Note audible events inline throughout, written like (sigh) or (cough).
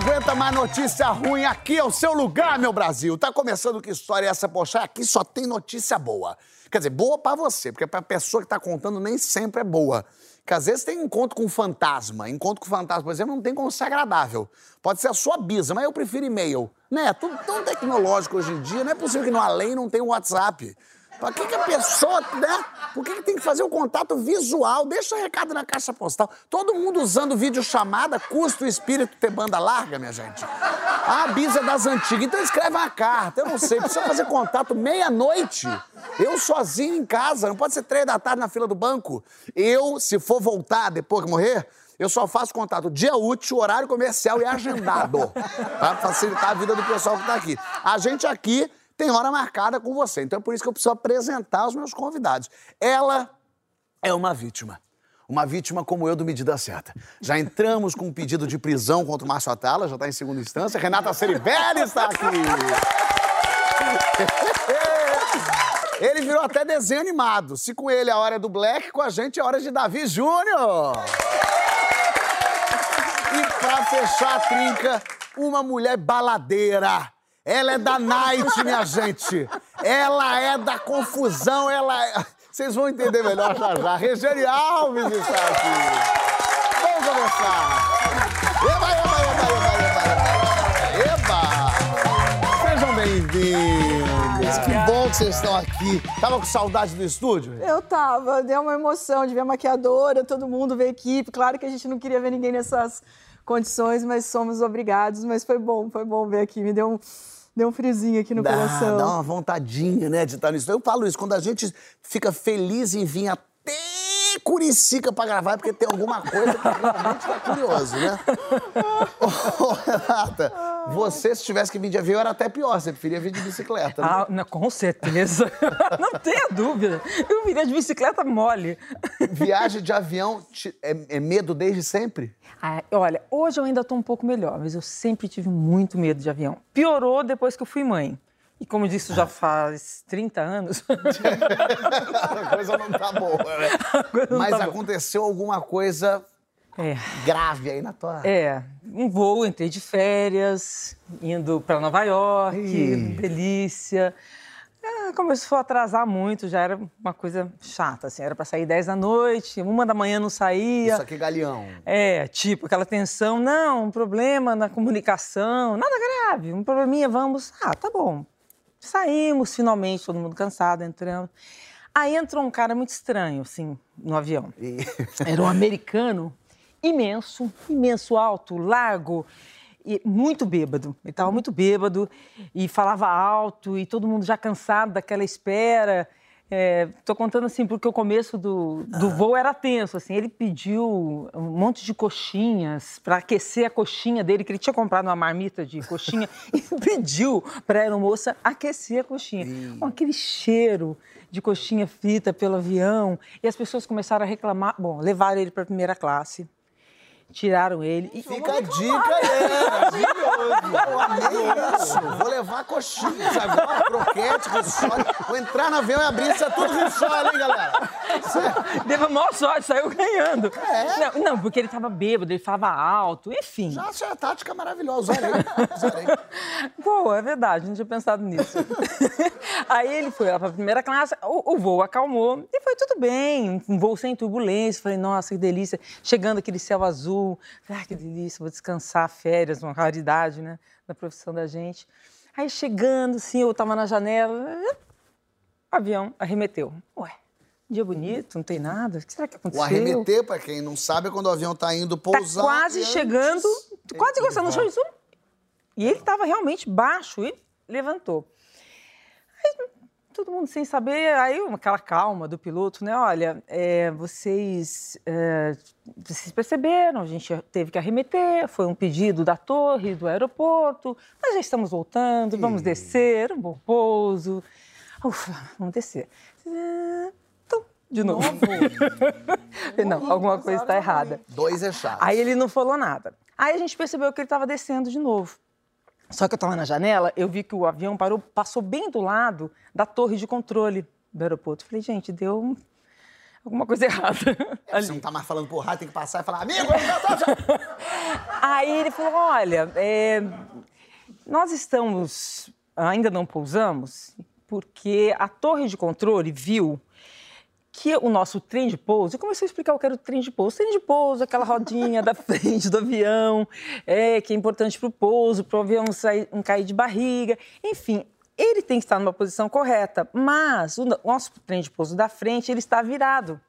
Aguenta mais notícia ruim, aqui é o seu lugar, meu Brasil. Tá começando que história é essa, poxa? Aqui só tem notícia boa. Quer dizer, boa pra você, porque pra pessoa que tá contando nem sempre é boa. Porque às vezes tem encontro com fantasma. Encontro com fantasma, por exemplo, não tem como ser agradável. Pode ser a sua bisa, mas eu prefiro e-mail. Né? Tudo tão tecnológico hoje em dia, não é possível que no além não tenha um WhatsApp. Pra que, que a pessoa, né? Por que, que tem que fazer o contato visual? Deixa o recado na caixa postal. Todo mundo usando videochamada, custa o espírito ter banda larga, minha gente. A bisa das antigas. Então escreve uma carta, eu não sei. Precisa fazer contato meia-noite. Eu sozinho em casa, não pode ser três da tarde na fila do banco. Eu, se for voltar depois que morrer, eu só faço contato dia útil, horário comercial e agendado. (laughs) Pra facilitar a vida do pessoal que tá aqui. A gente aqui tem hora marcada com você. Então é por isso que eu preciso apresentar os meus convidados. Ela é uma vítima. Uma vítima como eu do Medida Certa. Já entramos com um pedido de prisão contra o Márcio Atala, já está em segunda instância. Renata Ceribelli está aqui. (laughs) Ele virou até desenho animado. Se com ele a hora é do Black, com a gente é hora de Davi Júnior. E pra fechar a trinca, uma mulher baladeira. Ela é da night, minha gente. Ela é da confusão, ela é... Vocês vão entender melhor já já. Regiane Alves está aqui. Vamos começar. Eba, eba, eba, eba, eba, eba. Sejam bem-vindos. Que bom que vocês estão aqui. Tava com saudade do estúdio? Eu tava, deu uma emoção de ver a maquiadora, todo mundo, ver a equipe. Claro que a gente não queria ver ninguém nessas condições, mas somos obrigados. Mas foi bom, foi bom ver aqui. Me deu um, deu um friozinho aqui no dá, coração. Dá uma vontadinha, né, de estar nisso. Eu falo isso, quando a gente fica feliz em vir até Curicica pra gravar, porque tem alguma coisa que realmente tá curioso, né? Ô, Renata, você, se tivesse que vir de avião, era até pior. Você preferia vir de bicicleta, né? Ah, não, com certeza. (laughs) não tenha dúvida. Eu viria de bicicleta mole. Viagem de avião te- é, é medo desde sempre? Ah, olha, hoje eu ainda tô um pouco melhor, mas eu sempre tive muito medo de avião. Piorou depois que eu fui mãe. E como disse, já faz 30 anos. (laughs) A coisa não tá boa, né? (laughs) Mas tá boa. aconteceu alguma coisa É. grave aí na tua... É, um voo, entrei de férias, indo para Nova York, Ih. delícia. É, começou a atrasar muito, já era uma coisa chata, assim, era para sair 10 da noite, uma da manhã não saía. Isso aqui é galeão. É, tipo, aquela tensão, não, um problema na comunicação, nada grave, um probleminha, vamos. Ah, tá bom. Saímos finalmente, todo mundo cansado, entramos. Aí entrou um cara muito estranho, assim, no avião. (laughs) Era um americano imenso, imenso, alto, largo, e muito bêbado. Ele estava muito bêbado e falava alto e todo mundo já cansado daquela espera. Estou contando assim porque o começo do, do voo era tenso. Assim, ele pediu um monte de coxinhas para aquecer a coxinha dele, que ele tinha comprado uma marmita de coxinha, (laughs) e pediu para a aeromoça aquecer a coxinha. Com aquele cheiro de coxinha frita pelo avião. E as pessoas começaram a reclamar. Bom, levaram ele para a primeira classe, tiraram ele. E Fica a dica aí. Eu amei isso. Vou levar coxinhas agora, croquete, rissole. Vou entrar no avião e abrir isso é tudo rissole, hein, galera? Deu a maior sorte, saiu ganhando. É? Não, não, porque ele estava bêbado, ele falava alto, enfim. Já achei a tática maravilhosa. Usarei. Usarei. Pô, é verdade, não tinha pensado nisso. (laughs) Aí ele foi lá para a primeira classe, o, o voo acalmou e foi tudo bem. Um voo sem turbulência. Falei, nossa, que delícia. Chegando aquele céu azul. Ah, que delícia, vou descansar, férias, uma raridade, né, da profissão da gente. Aí chegando, assim, eu tava na janela, o avião arremeteu. Ué, dia bonito, não tem nada. O que será que O aconteceu? arremeter, pra quem não sabe, é quando o avião tá indo Tá pousar. quase e antes- chegando, quase encostando no chão. E ele estava realmente baixo e levantou. Aí, todo mundo sem saber, aí aquela calma do piloto, né? Olha, é, vocês, é, vocês perceberam, a gente teve que arremeter, foi um pedido da torre, do aeroporto, mas já estamos voltando, vamos descer, um bom pouso. Ufa, vamos descer. De novo. (laughs) não, alguma coisa está errada. Dois é chato. Aí ele não falou nada. Aí a gente percebeu que ele estava descendo de novo. Só que eu estava na janela, eu vi que o avião parou, passou bem do lado da torre de controle do aeroporto. Falei, gente, deu alguma coisa (laughs) errada. É, você não tá mais falando por rádio, tem que passar e falar, amigo, (laughs) Aí ele falou, olha, é, nós estamos, ainda não pousamos, porque a torre de controle viu que o nosso trem de pouso, eu comecei a explicar o que era o trem de pouso. Trem de pouso, aquela rodinha da (laughs) frente do avião, é, que é importante para o pouso, para o avião não, sair, não cair de barriga. Enfim, ele tem que estar numa posição correta, mas o nosso trem de pouso da frente, ele está virado.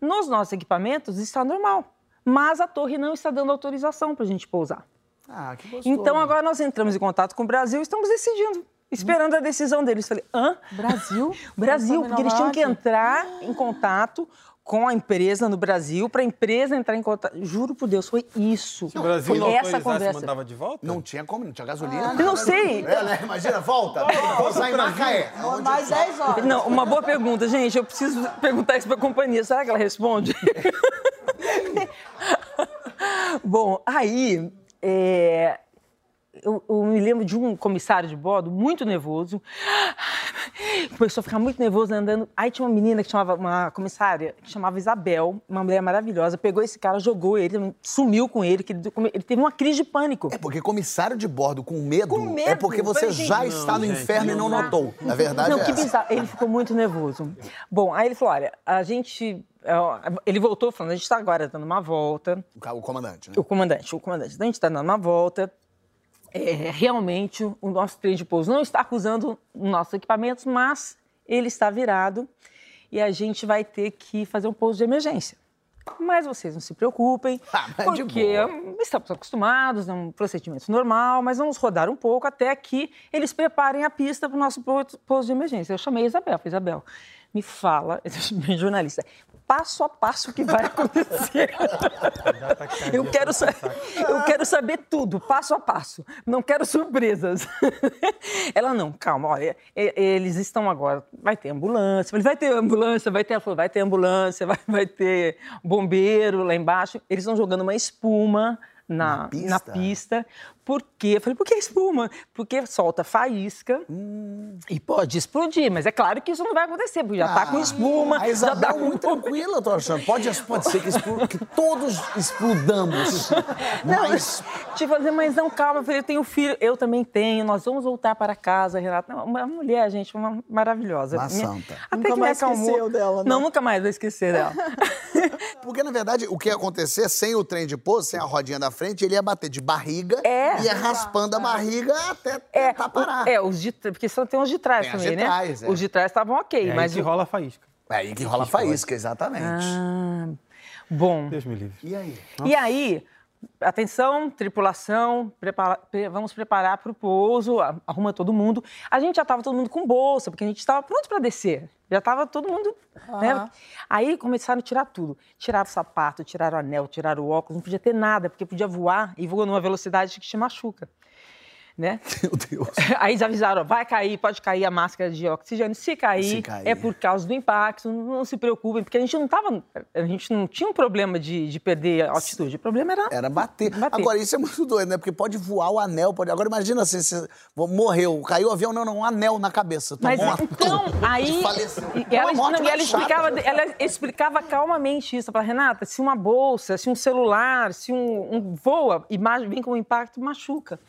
Nos nossos equipamentos está normal, mas a torre não está dando autorização para a gente pousar. Ah, que gostoso. Então agora nós entramos em contato com o Brasil e estamos decidindo esperando a decisão deles. Falei, hã? Brasil? (laughs) Brasil, porque eles tinham que entrar em contato com a empresa no Brasil, para a empresa entrar em contato. Juro por Deus, foi isso. Se o Brasil foi não essa conversa. mandava de volta? Não tinha como, não tinha gasolina. Eu não sei. É, né? Imagina, volta. Pousar em Macaé. Mais 10 horas. Não, uma boa pergunta, gente. Eu preciso perguntar isso para a companhia. Será que ela responde? (laughs) Bom, aí é, eu, eu me lembro de um comissário de bordo muito nervoso. Começou a ficar muito nervoso andando. Aí tinha uma menina que chamava, uma comissária, que chamava Isabel, uma mulher maravilhosa, pegou esse cara, jogou ele, sumiu com ele, que ele, ele teve uma crise de pânico. É porque comissário de bordo com medo, Com medo? é porque você gente, já não, está no gente, inferno e não não dá. notou. Na verdade Não, é que essa. bizarro. Ele ficou muito nervoso. Bom, aí ele falou: olha, a gente. é, Ele voltou falando, a gente está agora dando uma volta. O comandante, né? O comandante, o comandante, então a gente está dando uma volta. É, realmente, o nosso trem de pouso não está acusando nossos equipamentos, mas ele está virado e a gente vai ter que fazer um pouso de emergência. Mas vocês não se preocupem, (laughs) Ah, porque estamos acostumados, é um procedimento normal, mas vamos rodar um pouco até que eles preparem a pista para o nosso pouso de emergência. Eu chamei a Isabel, falei, Isabel, me fala, (laughs) bem jornalista, passo a passo o que vai acontecer. Eu quero, sa- eu quero saber tudo, passo a passo. Não quero surpresas. (laughs) Ela, não, calma, olha, eles estão agora. Vai ter ambulância. Falei, vai ter ambulância, vai ter. Ela falou, vai ter ambulância, vai, vai ter bombeiro lá embaixo. Eles estão jogando uma espuma. Na, Na pista? na pista. Por quê? Eu falei, por que espuma? Porque solta faísca Hum. e pode explodir. Mas é claro que isso não vai acontecer, porque já tá com espuma. A já Isabel tá é com... muito tranquila, eu tô achando. Pode, pode ser que, explo- que todos explodamos. (laughs) Não, Mas te fazer, mas não, calma, eu falei, eu tenho filho, eu também tenho, nós vamos voltar para casa, Renata. Não, uma mulher, gente, uma maravilhosa. Uma Minha- santa. Até Nunca que me mais acalmou. esqueceu dela, né? Não, nunca mais vou esquecer dela. (laughs) (laughs) Porque, na verdade, o que ia acontecer sem o trem de pouso, sem a rodinha da frente, ele ia bater de barriga É. e ia raspando a barriga até É, tentar parar. o- é, os de, porque só tem os de trás Tem também, de né? trás, é. Os de trás estavam ok, É aí mas que o- rola a faísca. É aí que rola a faísca, exatamente. Ah, bom. Deus me livre. E aí? E aí, atenção, tripulação, prepara- pre- vamos preparar para o pouso, arruma todo mundo. A gente já estava todo mundo com bolsa, porque a gente estava pronto para descer. Já estava todo mundo. Né? Aham. Aí começaram a tirar tudo. Tiraram o sapato, tiraram o anel, tiraram o óculos, não podia ter nada, porque podia voar e voa numa velocidade que te machuca. Né? (laughs) Meu Deus. (laughs) Aí já avisaram, ó, vai cair, pode cair a máscara de oxigênio. Se cair, Se cair. é por causa do impacto, não se preocupem, porque a gente não tava, a gente não tinha um problema de, de perder a altitude. O problema era Era bater. Bater. Agora, isso é muito doido, né? Porque pode voar o anel. Pode... Agora, imagina assim, você morreu, caiu o avião, não, não, um anel na cabeça. Mas tomou uma- então, (laughs) aí. E Ela, não, e ela chata. explicava, ela explicava calmamente isso. Para Renata, se uma bolsa, se um celular, se um, um voa e vem com um impacto, machuca.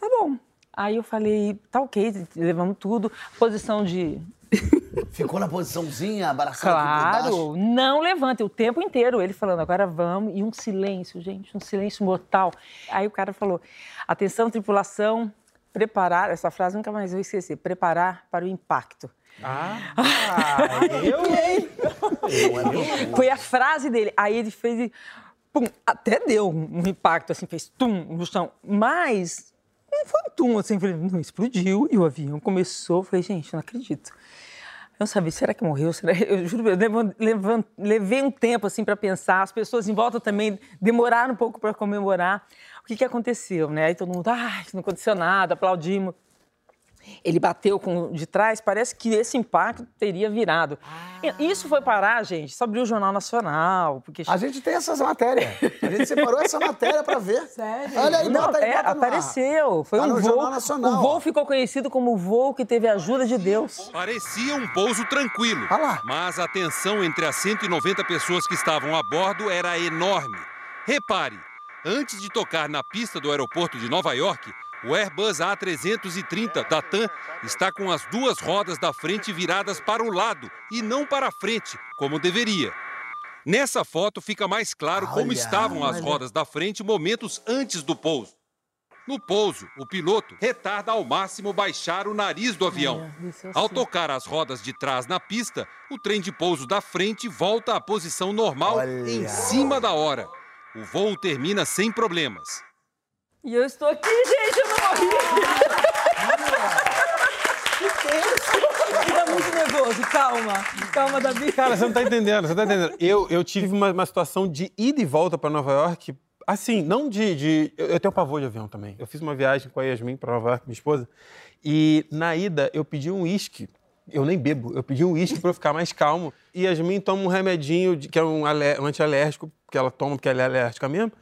Tá bom. Aí eu falei, tá ok, levamos tudo. Posição de. (laughs) Ficou na posiçãozinha, baixo. Claro, não levanta o tempo inteiro. Ele falando, agora vamos. E um silêncio, gente, um silêncio mortal. Aí o cara falou: atenção, tripulação, preparar. Essa frase nunca mais vou esquecer: preparar para o impacto. Ah, (laughs) eu? Foi a frase dele. Aí ele fez. e, Pum, até deu um impacto, assim, fez tum no chão. Mas um tum, assim, não explodiu. E o avião começou. Falei, gente, não acredito. não sabia, será que morreu? Será? Eu juro, eu levo- levei um tempo assim para pensar. As pessoas em volta também demoraram um pouco para comemorar. O que, que aconteceu, né? Aí todo mundo, ah, não aconteceu nada, aplaudimos. Ele bateu com de trás, parece que esse impacto teria virado. Isso foi parar, gente, só abriu o Jornal Nacional, porque A gente tem essas matérias. A gente separou essa matéria pra ver. Sério? Olha aí, Não, bota aí, é, bota apareceu. Foi Tá um no voo. Jornal Nacional, o voo ficou conhecido como o voo que teve a ajuda de Deus. Parecia um pouso tranquilo. Lá. Mas a tensão entre as 190 pessoas que estavam a bordo era enorme. Repare, antes de tocar na pista do aeroporto de Nova York, o Airbus A330 da TAM está com as duas rodas da frente viradas para o lado e não para a frente, como deveria. Nessa foto fica mais claro como Olha, estavam as olha. rodas da frente momentos antes do pouso. No pouso, o piloto retarda ao máximo baixar o nariz do avião. É, eu Ao tocar as rodas de trás na pista, o trem de pouso da frente volta à posição normal Olha. em cima da hora. O voo termina sem problemas. E eu estou aqui, gente, eu não morri. Tá muito nervoso, calma. Calma, Davi. Cara, você não tá entendendo, você não tá entendendo. Eu, eu tive uma, uma situação de ida e volta pra Nova York, assim, não de. de- eu, eu tenho pavor de avião também. Eu fiz uma viagem com a Yasmin pra Nova York, minha esposa, e na ida eu pedi um uísque. Eu nem bebo, eu pedi um uísque pra eu ficar mais calmo. E Yasmin toma um remedinho, de- que é um, alé- um antialérgico, que ela toma porque ela é alérgica mesmo,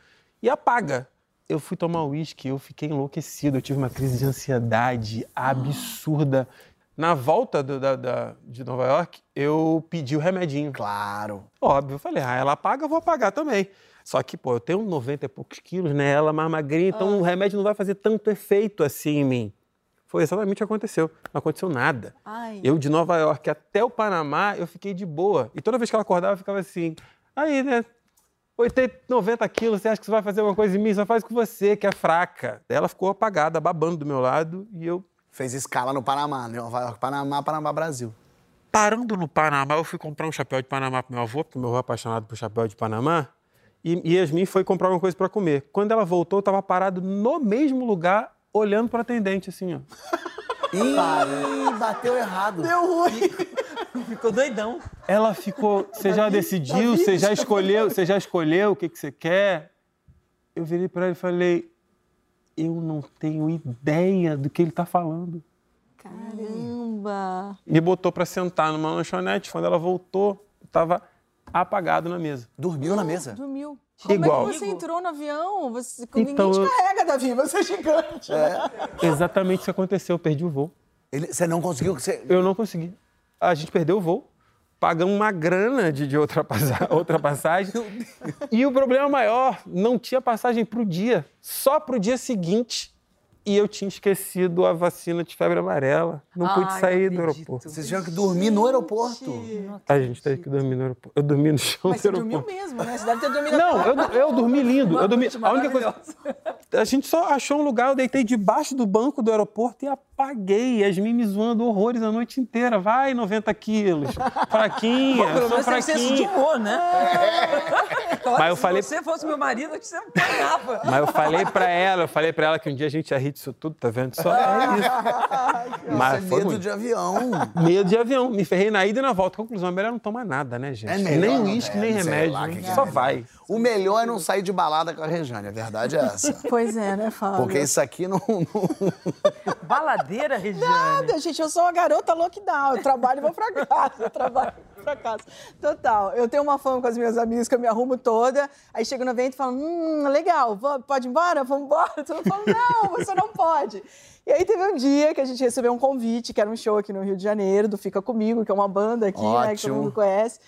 e apaga. Eu fui tomar uísque, eu fiquei enlouquecido, eu tive uma crise de ansiedade absurda. Na volta do- da- da- de Nova York, eu pedi o remedinho. Claro. Óbvio, eu falei, ah, ela apaga, eu vou apagar também. Só que, pô, eu tenho 90 e poucos quilos, né? Ela é mais magrinha, então o remédio não vai fazer tanto efeito assim em mim. Foi exatamente o que aconteceu. Não aconteceu nada. Ai. Eu, de Nova York até o Panamá, eu fiquei de boa. E toda vez que ela acordava, eu ficava assim, aí, né? 80, 90 quilos, você acha que você vai fazer uma coisa em mim? Só faz com você, que é fraca. Ela ficou apagada, babando do meu lado, e eu Fez escala no Panamá, né? Nova York, Panamá, Panamá, Brasil. Parando no Panamá, eu fui comprar um chapéu de Panamá pro meu avô, porque meu avô é apaixonado por chapéu de Panamá. E e Yasmin foi comprar alguma coisa para comer. Quando ela voltou, eu tava parado no mesmo lugar, olhando para atendente, assim, ó. Ih, bateu errado. Deu ruim. Ficou doidão. Ela ficou, você já decidiu, você já escolheu, você já escolheu o que, que você quer? Eu virei para ela e falei, eu não tenho ideia do que ele tá falando. Caramba. Me botou para sentar numa lanchonete. Quando ela voltou, eu tava apagado na mesa. Dormiu na mesa. Dormiu. Como Igual. é que você entrou no avião? Você, Então, ninguém te carrega, Davi. Você é gigante. né? Exatamente isso que aconteceu, eu perdi o voo. Ele- você não conseguiu. Você... Eu não consegui. A gente perdeu o voo, pagamos uma grana de, de outra, (laughs) outra passagem. E o problema maior, não tinha passagem para o dia, só para o dia seguinte. E eu tinha esquecido a vacina de febre amarela. Não pude Ai, sair não do aeroporto. Vocês tiveram que dormir no aeroporto. A gente teve que dormir no aeroporto. Eu dormi no chão Mas do você aeroporto. dormiu mesmo, né? Você deve ter dormido Não, eu, eu dormi lindo. Eu dormi. A única coisa. A gente só achou um lugar, eu deitei debaixo do banco do aeroporto e apaguei. Yasmin me zoando horrores a noite inteira. Vai, 90 quilos. Fraquinha, Pelo sou menos tem senso de fraquinha. humor, né? Claro, Mas eu se falei- você fosse meu marido, eu te apanhava. Mas eu falei pra ela, eu falei pra ela que um dia a gente ia rir disso tudo, tá vendo? Só é isso. (laughs) Mas Isso é medo muito. de avião. Medo de avião. Me ferrei na ida e na volta. Conclusão, é melhor não tomar nada, né, gente? É melhor nem uísque, é, nem remédio. lá né? que que é Só melhor. vai. O melhor é não sair de balada com a Rejane, a verdade é essa. (laughs) Pois é, né, Fábio? Porque isso aqui não. não- (laughs) Baladeira, Regiane. Nada, gente, eu sou uma garota lockdown. Eu trabalho e vou pra casa. Eu trabalho e vou pra casa. Total. Eu tenho uma fama com as minhas amigas que eu me arrumo toda. Aí chego no evento e falo: hum, legal, vou- pode ir embora? Vamos embora? Todo mundo fala: não, você não pode. E aí teve um dia que a gente recebeu um convite, que era um show aqui no Rio de Janeiro, do Fica Comigo, que é uma banda aqui, né, que todo mundo conhece.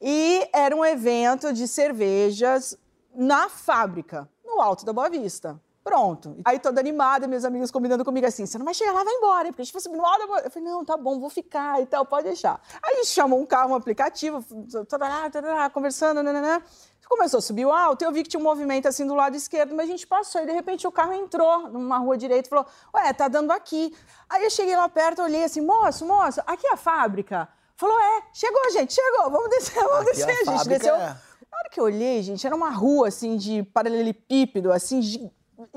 E era um evento de cervejas na fábrica, no Alto da Boa Vista. Pronto. Aí toda animada, meus amigos combinando comigo assim: você não vai chegar lá, vai embora, hein, porque a gente vai subir no alto Eu falei: não, tá bom, vou ficar e tal, pode deixar. Aí a gente chamou um carro, um aplicativo, tarará, tarará, conversando, nananã. Começou a subir o alto, eu vi que tinha um movimento assim do lado esquerdo, mas a gente passou e de repente o carro entrou numa rua direita e falou: Ué, tá dando aqui. Aí eu cheguei lá perto, olhei assim: moço, moço, aqui é a fábrica? Falou: É, chegou, gente, chegou, vamos descer, vamos Aqui a descer. A gente fábrica desceu. é. Na hora que eu olhei, gente, era uma rua assim de paralelepípedo, assim, gi-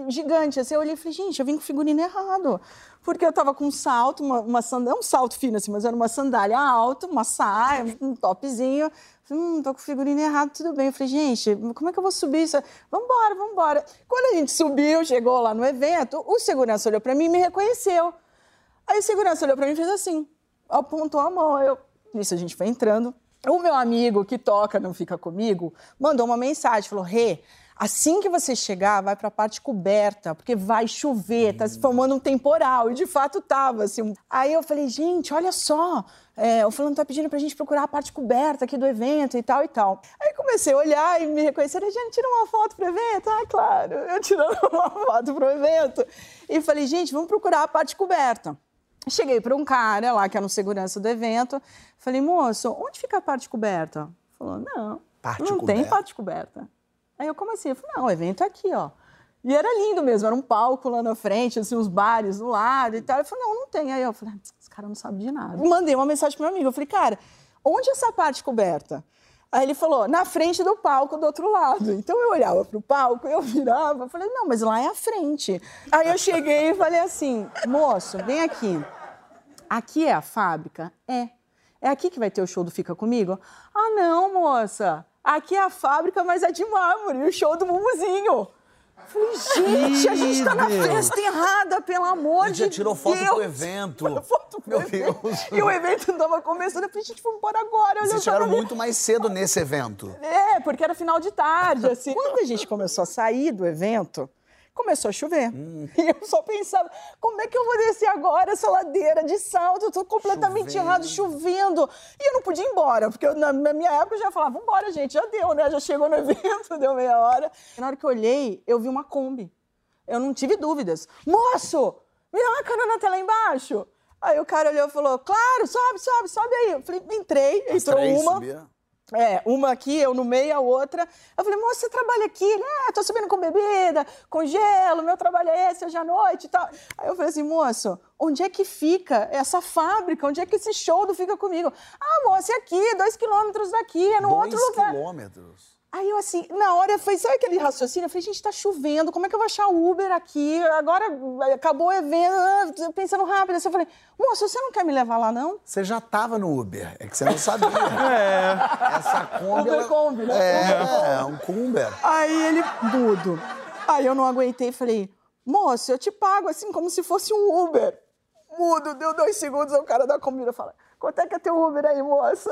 gigante. Assim, eu olhei e falei, gente, eu vim com figurino errado. Porque eu tava com um salto, uma, uma sandália, um salto fino assim, mas era uma sandália alta, uma saia, um topzinho. Falei, hum, tô com figurino errado, tudo bem. Eu falei, gente, como é que eu vou subir isso? Vambora, vambora. Quando a gente subiu, chegou lá no evento, o segurança olhou pra mim e me reconheceu. Aí o segurança olhou pra mim e fez assim, apontou a mão. Eu, nisso a gente foi entrando. O meu amigo que toca Não Fica Comigo mandou uma mensagem, falou, Rê, assim que você chegar, vai para a parte coberta, porque vai chover, tá se formando um temporal. E de fato tava, assim. Aí eu falei, gente, olha só, é, o fulano tá pedindo pra gente procurar a parte coberta aqui do evento e tal e tal. Aí comecei a olhar e me reconheceram, gente, tira uma foto pro evento? Ah, claro, eu tirando (laughs) uma foto pro evento. E falei, gente, vamos procurar a parte coberta. Cheguei para um cara lá, que era um segurança do evento. Falei, moço, onde fica a parte coberta? Falou, não, Parte não coberta. tem parte coberta. Aí eu, como assim? Eu falei, não, o evento é aqui, ó. E era lindo mesmo, era um palco lá na frente, assim, uns bares do lado e tal. Ele falou, não, não tem. Aí eu falei, "Ah, esse cara não sabe de nada. Mandei uma mensagem pro meu amigo. Eu falei, cara, onde é essa parte coberta? Aí ele falou, na frente do palco do outro lado. Então eu olhava pro palco, eu virava, falei, não, mas lá é a frente. Aí eu cheguei e falei assim, moço, vem aqui. Aqui é a fábrica? É. É aqui que vai ter o show do Fica Comigo? Ah, não, moça. Aqui é a fábrica, mas é de mármore, o show do Mumuzinho. Falei, gente, a gente tá na Deus. festa errada, pelo amor de já Deus. tirou foto pro evento. Tirou foto pro Meu evento. Deus. E o evento tava começando. Eu falei, gente, vamos embora agora. Olha, Vocês chegaram muito mais cedo nesse evento. É, porque era final de tarde, assim. Quando a gente começou a sair do evento, começou a chover. (laughs) E eu só pensava, como é que eu vou descer agora essa ladeira de salto? Eu tô completamente Chovendo. errado, chovendo. E eu não podia ir embora, porque eu, na, minha época eu já falava, vambora, gente, já deu, né? Já chegou no (laughs) evento, deu meia hora. E na hora que eu olhei, eu vi uma Kombi. Eu não tive dúvidas. Moço, me dá uma carona até lá embaixo. Aí o cara olhou e falou, claro, sobe, sobe, sobe aí. Eu falei, entrei, As entrou três uma. subiram. É, uma aqui, eu no meio, a outra. Eu falei, moça, você trabalha aqui? Ele, é, tô subindo com bebida, com gelo, meu trabalho é esse, hoje à noite e tal. Aí eu falei assim, moço, onde é que fica essa fábrica? Onde é que esse show do Fica Comigo? Ah, moça, é aqui, dois quilômetros daqui, é no Dois outro lugar. quilômetros. Aí eu assim, na hora, foi, sabe aquele raciocínio? Eu falei, gente, tá chovendo, como é que eu vou achar Uber aqui? Agora eh, acabou o evento, ah, pensando rápido. Assim, eu falei, moço, você não quer me levar lá, não? Você já tava no Uber, é que você não sabia. (laughs) É. Essa Kombi... Uber ela- Kombi, né? É, é, um Kumber. Aí ele, mudo. Aí eu não aguentei e falei, moço, eu te pago assim como se fosse um Uber. Mudo, deu dois segundos, o cara da comida fala, quanto é que é teu Uber aí, moça?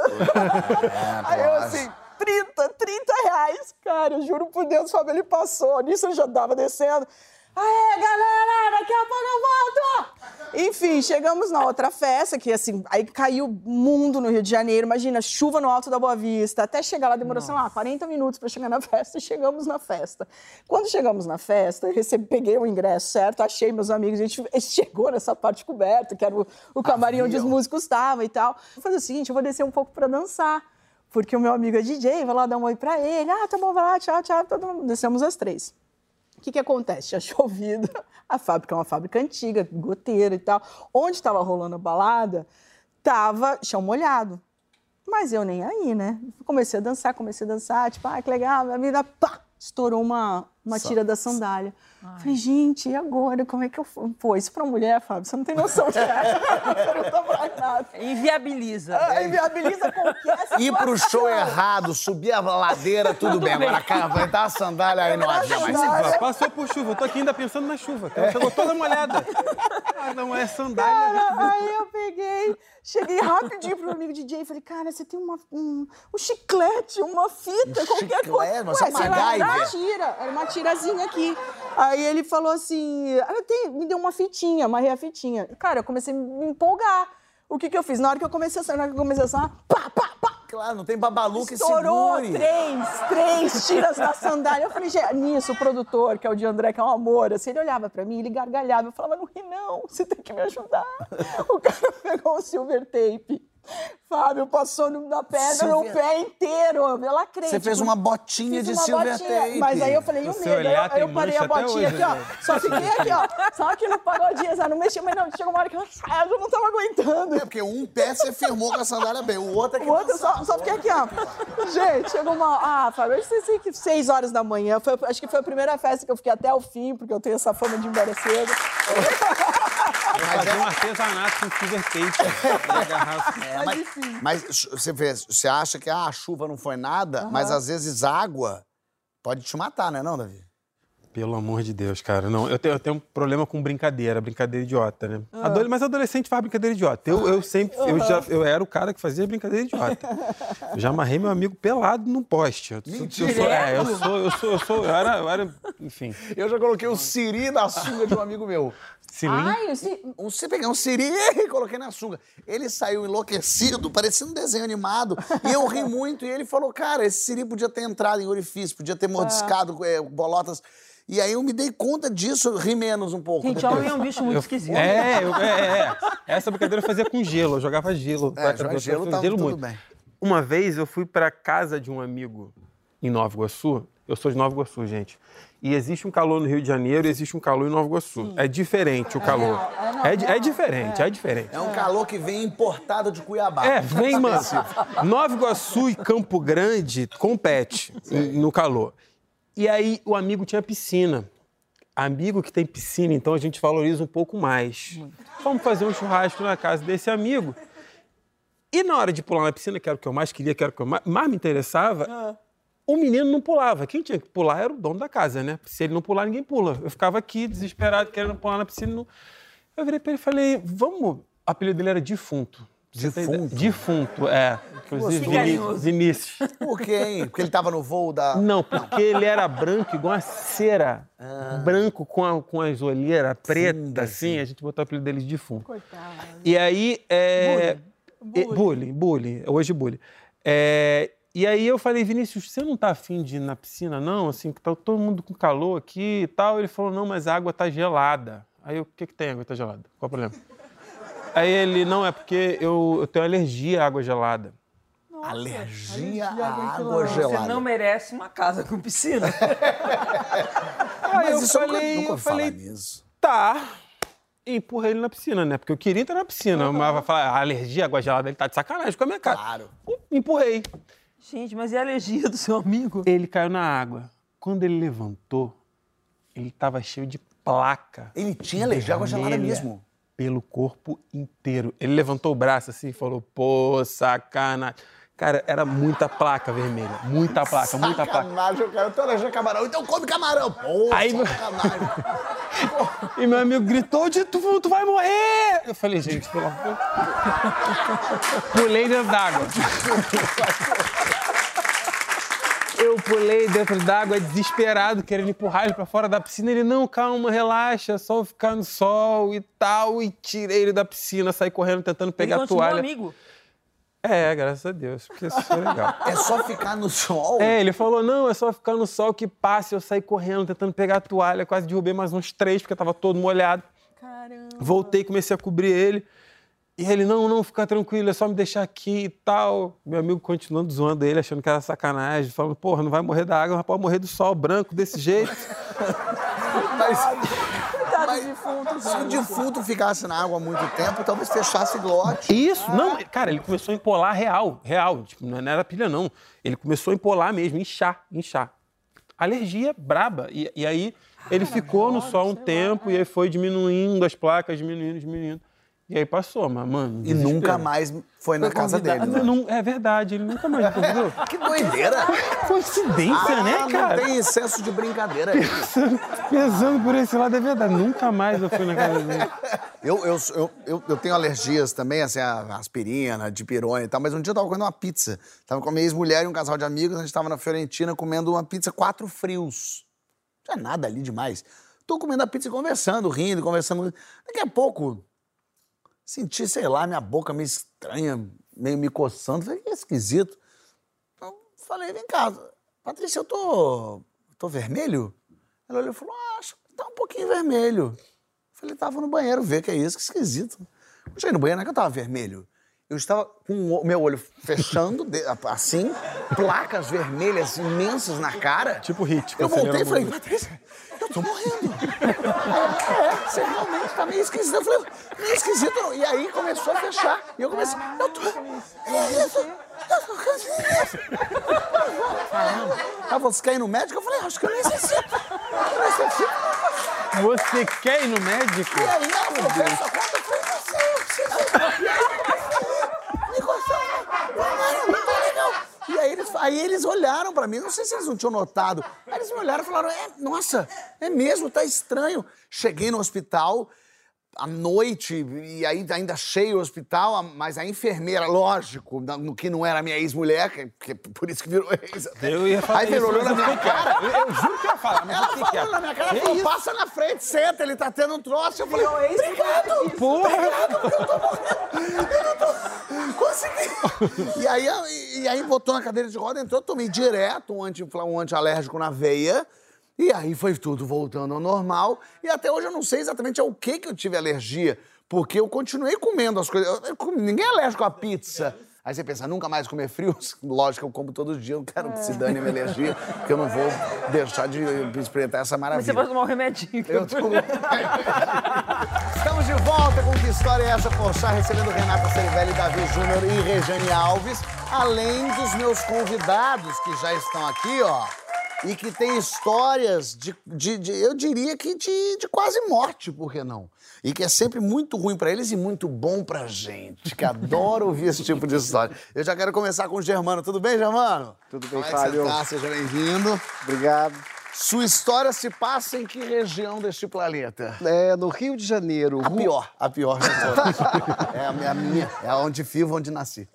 (laughs) aí eu assim, 30, 30 reais. Cara, eu juro por Deus, Fábio, ele passou. Nisso eu já tava descendo. Aê, galera, daqui a pouco eu volto! Enfim, chegamos na outra festa, que assim, aí caiu o mundo no Rio de Janeiro. Imagina, chuva no alto da Boa Vista. Até chegar lá demorou, sei lá, 40 minutos para chegar na (laughs) festa e chegamos na festa. Quando chegamos na festa, eu recebi, peguei o ingresso certo, achei meus amigos, a gente (laughs) chegou nessa parte coberta, que era o, o camarim onde os músicos estavam e tal. Eu falei o seguinte, eu vou descer um pouco para dançar. Porque o meu amigo é DJ, vai lá dar um oi pra ele. Ah, tá bom, vai lá, tchau, tchau. Todo mundo. Descemos as três. O que, que acontece? (laughs) Tinha chovido. A fábrica é uma fábrica antiga, goteira e tal. Onde estava rolando a balada, tava chão molhado. Mas eu nem aí, né? Comecei a dançar, comecei a dançar, tipo, ah, que legal, minha vida, pá! Estourou uma, uma tira da sandália. Falei, gente, e agora? Como é que eu. fui? Pô, isso pra mulher, Fábio, você não tem noção de nada. (laughs) não tá pra nada. Inviabiliza. Aí viabiliza qualquer (laughs) Ir pro show situação. errado, subir a ladeira, tudo, bem. Agora, cara, aguentar a sandália aí não mais. Já Passou por chuva. Eu tô aqui ainda pensando na chuva. que Ela chegou toda molhada. Ah, não é sandália. Cara, aí eu peguei, cheguei rapidinho pro meu amigo DJ e falei, cara, você tem uma, um, um chiclete, uma fita, Um qualquer chiclete? coisa. Nossa, Ué, era uma tira, era uma tirazinha aqui. Aí ele falou assim, ah, me deu uma fitinha, amarrei a fitinha. Cara, eu comecei a me empolgar. O que que eu fiz? Na hora que eu comecei a sair, na hora que eu comecei a sair, pá, pá, pá, Claro, não tem babalu que Estourou segure. três, três tiras na sandália. Eu falei, nisso, o produtor, que é o de André, que é um amor, assim, ele olhava pra mim, ele gargalhava. Eu falava, não ri não, você tem que me ajudar. O cara (laughs) pegou um silver tape Fábio passou no- na pedra Silvia- no pé inteiro. Eu lacrei. Você fez uma botinha de uma silver botinha, tape. Mas aí eu falei, e o medo? Aí eu, eu parei a botinha hoje, aqui, ó. né? Só fiquei aqui, ó. Só aqui no pagodinho, sabe? Não mexia, mas não, chegou uma hora que eu, eu já não tava aguentando. É porque um pé você firmou com a sandália bem, o outro é que O outro só, só fiquei aqui, ó. Gente, chegou uma. Ah, Fábio, eu sei que seis horas da manhã. Foi, acho que foi a primeira festa que eu fiquei até o fim, porque eu tenho essa fama de embora cedo. Fazer um artesanato com silver tape. (laughs) É, mas, mas você, vê, você acha que ah, a chuva não foi nada, mas às vezes água pode te matar, né, não, Davi? Pelo amor de Deus, cara. Não, eu tenho, eu tenho um problema com brincadeira, brincadeira idiota, né? Adole- Mas adolescente faz brincadeira idiota. Eu, eu sempre, eu, já, eu era o cara que fazia brincadeira idiota. Eu já amarrei meu amigo pelado num poste. Eu, eu sou, é, eu sou, eu sou, eu sou, eu era, eu era, enfim. Eu já coloquei o siri na sunga de um amigo meu. Ai, eu sei. Um, você peguei um siri (laughs) e coloquei na sunga. Ele saiu enlouquecido, parecendo um desenho animado. E eu ri muito. E ele falou, cara, esse siri podia ter entrado em orifício, podia ter mordiscado é, bolotas. E aí eu me dei conta disso, eu ri menos um pouco. Gente, depois. (laughs) homem é um bicho muito esquisito. É, eu, é, é. Essa brincadeira eu fazia com gelo, eu jogava gelo. É, Eu- jogar eu- gelo eu- tava tudo muito. bem. Uma vez eu fui pra casa de um amigo em Nova Iguaçu. Eu sou de Nova Iguaçu, gente. E existe um calor no Rio de Janeiro e existe um calor em Nova Iguaçu. É diferente o calor. É, di- é diferente, é diferente. É um calor que vem importado de Cuiabá. É, vem, (laughs) mano. Nova Iguaçu e Campo Grande compete no calor. E aí o amigo tinha piscina. Amigo que tem piscina, então a gente valoriza um pouco mais. Vamos fazer um churrasco na casa desse amigo. E na hora de pular na piscina, que era o que eu mais queria, que era o que eu mais, mais me interessava, o menino não pulava. Quem tinha que pular era o dono da casa, né? Se ele não pular, ninguém pula. Eu ficava aqui, desesperado, querendo pular na piscina. não- Eu virei pra ele e falei, vamos... O apelido dele era Defunto. Defunto? Defunto, é. Inclusive. Vinícius. Por quê, hein? Porque ele tava no voo da. Não, porque ele era branco, igual a cera. Branco com, a- com as olheiras preta, assim. A gente botou o apelido dele de defunto. Coitado. E aí. É, Bullying. é, bullying, bullying. Hoje bullying. É, e aí eu falei, Vinícius, você não tá afim de ir na piscina, não? Assim, que tá todo mundo com calor aqui e tal. Ele falou, não, mas a água tá gelada. Aí eu, o que que tem? A água tá gelada? Qual o problema? Aí ele, não, é porque eu, eu tenho alergia à água gelada. Alergia alergia à água água Você gelada. não merece uma casa com piscina. (laughs) Aí Mas eu isso eu nunca, falei, nunca eu falar falei, nisso. tá. E empurrei ele na piscina, né? Porque eu queria entrar na piscina. Mas vai falar, a alergia à água gelada, ele tá de sacanagem com a minha cara. Claro. Empurrei. Gente, mas e a alergia do seu amigo? Ele caiu na água. Quando ele levantou, ele tava cheio de placa. Ele tinha alergia água gelada mesmo. Pelo corpo inteiro. Ele levantou o braço assim e falou, pô, sacanagem. Cara, era muita placa vermelha. Muita placa, muita placa. Sacanagem, eu quero ter alergia a camarão. Então come camarão. Pô, Aí- sacanagem. E meu amigo gritou, de tu, tu vai morrer! Eu falei, gente, pelo amor. Pulei dentro d'água. Eu pulei dentro d'água, desesperado, querendo empurrar ele pra fora da piscina. Ele, não, calma, relaxa, só vou ficar no sol e tal. E tirei ele da piscina, saí correndo, tentando Ele pegar a continuou toalha. amigo. É, graças a Deus, porque isso foi legal. É só ficar no sol? É, ele falou, não, é só ficar no sol que passa. Eu saí correndo, tentando pegar a toalha, quase derrubei mais uns três, porque tava todo molhado. Caramba. Voltei, comecei a cobrir ele. E ele, não, não, fica tranquilo, é só me deixar aqui e tal. Meu amigo continuando zoando ele, achando que era sacanagem, falando, porra, não vai morrer da água, mas pode morrer do sol branco desse jeito. (laughs) Mas De defunto, se o defunto ficasse na água há muito tempo, talvez fechasse glote. Isso, não, cara, ele começou a empolar real, real. Tipo, não era pilha, não. Ele começou a empolar mesmo, inchar, inchar. Alergia braba. E, e aí ele ficou no sol um tempo e aí foi diminuindo as placas, diminuindo, diminuindo. E aí passou, mas, mano. E desespero. nunca mais foi na casa dele. né? Não, é verdade, ele nunca mais entendeu? (laughs) Que doideira! Coincidência, Ah, né, não cara? tem senso de brincadeira aí. Pensando por esse lado é verdade. Nunca mais eu fui na casa dele. Eu, eu, eu, eu, eu tenho alergias também, assim, a aspirina, dipirona e tal, mas um dia eu tava comendo uma pizza. Tava com a minha ex-mulher e um casal de amigos, a gente tava na Fiorentina comendo uma pizza quatro frios. Não tinha nada ali demais. Tô comendo a pizza e conversando, rindo, conversando. Daqui a pouco, senti, sei lá, minha boca meio estranha, meio me coçando. Falei, que esquisito. Então, falei, vem cá, Patrícia, eu tô, tô vermelho? Ela olhou e falou, ah, acho que tá um pouquinho vermelho. Falei, tava no banheiro, vê que é isso, que esquisito. Eu cheguei no banheiro, não é que eu tava vermelho. Eu estava com o meu olho fechando, assim, placas vermelhas imensas na cara. Tipo hit, Eu voltei e falei. Patrícia, tô morrendo. É, você realmente tá meio esquisito. Eu falei, meio esquisito. E aí começou a fechar. E eu comecei, eu tô... É isso. Falou, você quer ir no médico? Eu falei, acho que eu necessito. Eu necessito. Você quer ir no médico? E aí ela falou, conta. Eu falei, não sei, eu preciso. Me gostou, não, não tá legal. E aí eles, olharam pra mim, não sei se eles não tinham notado. Aí eles me olharam e falaram, é, nossa, é mesmo, tá estranho. Cheguei no hospital à noite, e aí ainda cheio o hospital, mas a enfermeira, lógico, no que não era minha ex-mulher, que, que por isso que virou ex. Eu ia falar Aí isso, olhou na minha cara. Eu, eu juro que eu ia falar, mas Ela fiquei falou na minha cara, Que falou, isso? passa na frente, senta, ele tá tendo um troço. Eu falei, Virou obrigado, obrigado, porque eu tô morrendo. Eu não tô... Consegui. E aí, e aí botou na cadeira de roda, entrou, tomei direto um, anti, um antialérgico na veia. E aí foi tudo voltando ao normal. E até hoje eu não sei exatamente ao que, que eu tive alergia, porque eu continuei comendo as coisas. Eu- eu ninguém é alérgico à pizza. Aí você pensa, nunca mais comer frios? (laughs) Lógico que eu como todo dia, eu quero que se dane a minha alergia, porque eu não vou deixar de experimentar essa Mas você maravilha. pode tomar um remedinho. Eu tô... Estamos de volta com Que História é Essa? Porchat, recebendo Renata Ceribelli, Davi Júnior e Regiane Alves, além dos meus convidados que já estão aqui, ó, e que têm histórias de, de- de- eu diria que de, de quase morte, por que não? E que é sempre muito ruim pra eles e muito bom pra gente, que adora ouvir esse tipo de história. Eu já quero começar com o Germano. Tudo bem, Germano? Tudo bem, Como é que Fábio? você tá? Seja bem-vindo. Obrigado. Sua história se passa em que região deste planeta? É, no Rio de Janeiro. A Ru- pior, a pior de todas. (laughs) é a minha, a minha, é onde vivo, onde nasci.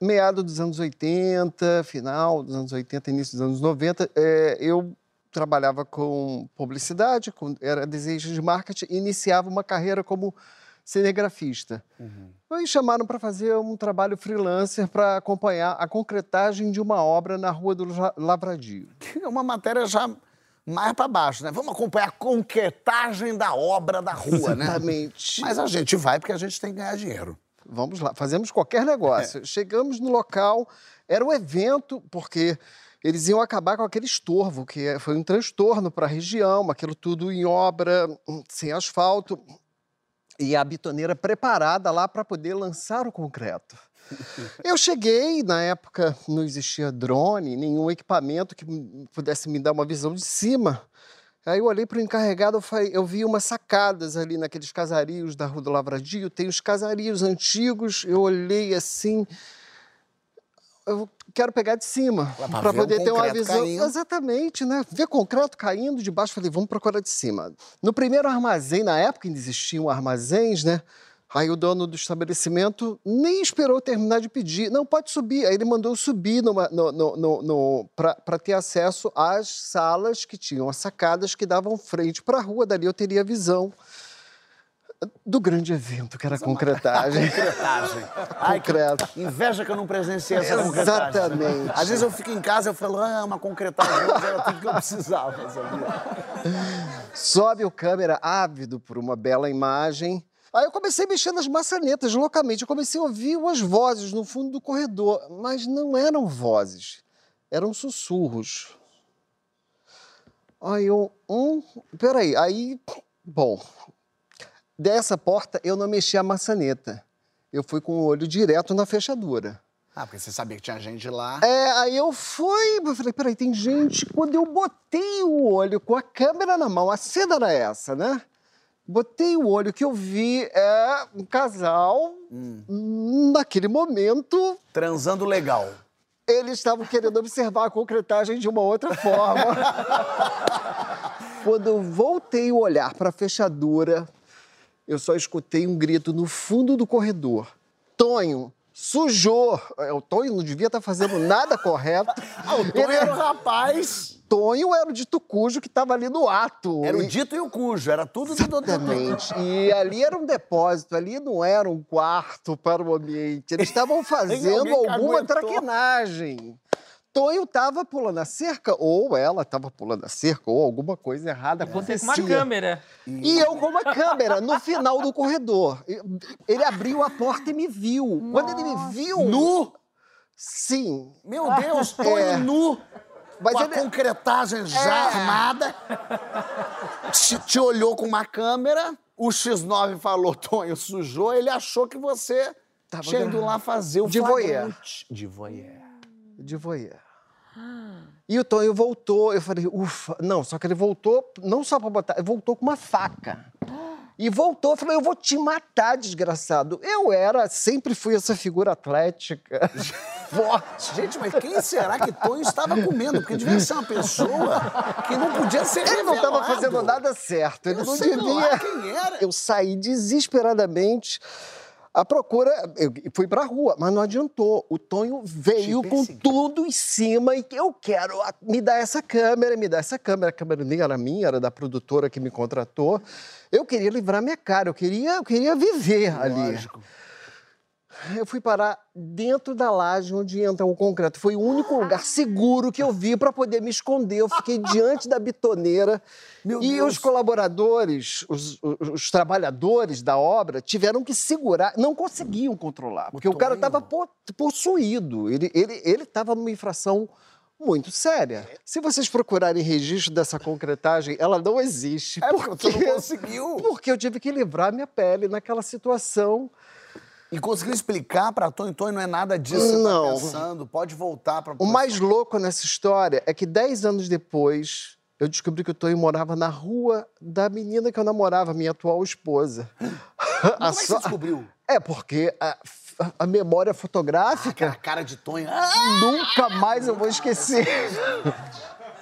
Meado dos anos 80, final dos anos 80, início dos anos 90, é, eu trabalhava com publicidade, com, era desejo de marketing, e iniciava uma carreira como cinegrafista. Aí chamaram para fazer um trabalho freelancer para acompanhar a concretagem de uma obra na Rua do Lavradio. É uma matéria já mais pra baixo, né? Vamos acompanhar a concretagem da obra da rua, né? Exatamente. Mas a gente vai porque a gente tem que ganhar dinheiro. Vamos lá, fazemos qualquer negócio. Chegamos no local, era um evento, porque eles iam acabar com aquele estorvo, que é- foi um transtorno para a região, aquilo tudo em obra, sem asfalto, e a bitoneira preparada lá para poder lançar o concreto. (laughs) Eu cheguei, na época não existia drone, nenhum equipamento que pudesse me dar uma visão de cima. Aí eu olhei para o encarregado, eu, falei, eu vi umas sacadas ali naqueles casarios da Rua do Lavradio, tem os casarios antigos, eu olhei assim, eu quero pegar de cima, para poder ter uma visão. caindo. Exatamente, né? Ver concreto caindo de baixo, falei, vamos procurar de cima. No primeiro armazém, na época ainda existiam armazéns, né? Aí o dono do estabelecimento nem esperou terminar de pedir. Não, pode subir. Aí ele mandou subir para ter acesso às salas que tinham as sacadas que davam frente para a rua. Dali eu teria visão do grande evento, que era a concretagem. (laughs) Concretagem. (laughs) Ai, Concreto. inveja que eu não presenciei essa concretagem. Exatamente. Às vezes eu fico em casa e eu falo, ah, uma concretagem, mas era tudo que eu precisava, sabia? Sobe o câmera ávido por uma bela imagem. Aí eu comecei mexer nas maçanetas loucamente. Eu comecei a ouvir umas vozes no fundo do corredor, mas não eram vozes, eram sussurros. Aí eu, hum, peraí, aí, bom, dessa porta eu não mexi a maçaneta. Eu fui com o olho direto na fechadura. Ah, porque você sabia que tinha gente lá. É, aí eu fui, eu falei, peraí, tem gente. Quando eu botei o olho com a câmera na mão, a cena era essa, né? Botei o olho, que eu vi é um casal, hum, naquele momento, Transando legal. eles estavam querendo observar a concretagem de uma outra forma. (laughs) Quando eu voltei o olhar para a fechadura, eu só escutei um grito no fundo do corredor. Tonho, sujou! É, O Tonho não devia estar fazendo nada correto. (laughs) Ah, o Tonho era o rapaz. Tonho era o dito cujo que estava ali no ato. Era o dito e o cujo, era tudo do. Exatamente. E ali era um depósito, ali não era um quarto para o ambiente. Eles estavam (laughs) fazendo alguma traquinagem. Tonho tava pulando a cerca, ou ela tava pulando a cerca, ou alguma coisa errada Você com acontecia. uma câmera. E eu com uma câmera no final do corredor. Ele abriu a porta e me viu. Quando ele me viu. Nu? Sim. Meu Deus, Tonho É. nu. Mas com a ele- concretagem já É. armada. Te, te olhou com uma câmera. O X9 falou, Tonho, sujou. Ele achou que você Tava tinha ido lá fazer o De voyeur. De voyeur. De voyeur. E o Tonho voltou, eu falei, ufa, não, só que ele voltou, não só pra botar, ele voltou com uma faca. E voltou, eu falei, eu vou te matar, desgraçado. Eu era, sempre fui essa figura atlética, (laughs) forte. Gente, mas quem será que Tonho estava comendo? Porque devia ser uma pessoa que não podia ser Ele não estava revelado. fazendo nada certo, ele Eu não sei devia. lá quem era. Eu saí desesperadamente. A procura, eu fui pra rua, mas não adiantou. O Tonho veio Te com perseguiu. tudo em cima e eu quero, a- me dá essa câmera, me dá essa câmera. A câmera nem era minha, era da produtora que me contratou. Eu queria livrar minha cara, eu queria, eu queria viver ali. Eu fui parar dentro da laje onde entra o concreto. Foi o único lugar seguro que eu vi para poder me esconder. Eu fiquei (laughs) diante da bitoneira. Meu e Deus. os colaboradores, os, os- os trabalhadores da obra, tiveram que segurar, não conseguiam controlar, porque o, cara Tonho. estava possuído. Ele estava ele, ele numa infração muito séria. Se vocês procurarem registro dessa concretagem, ela não existe. É porque você não conseguiu. (laughs) Porque eu tive que livrar minha pele naquela situação. E conseguiu explicar pra Tonho, Tonho, não é nada disso que você Não. tá pensando. Pode voltar pra... O mais louco nessa história é que dez anos depois eu descobri que o Tonho morava na rua da menina que eu namorava, minha atual esposa. (laughs) Como é que você descobriu? É porque a, a memória A fotográfica cara de Tonho. Ah! nunca mais eu vou esquecer.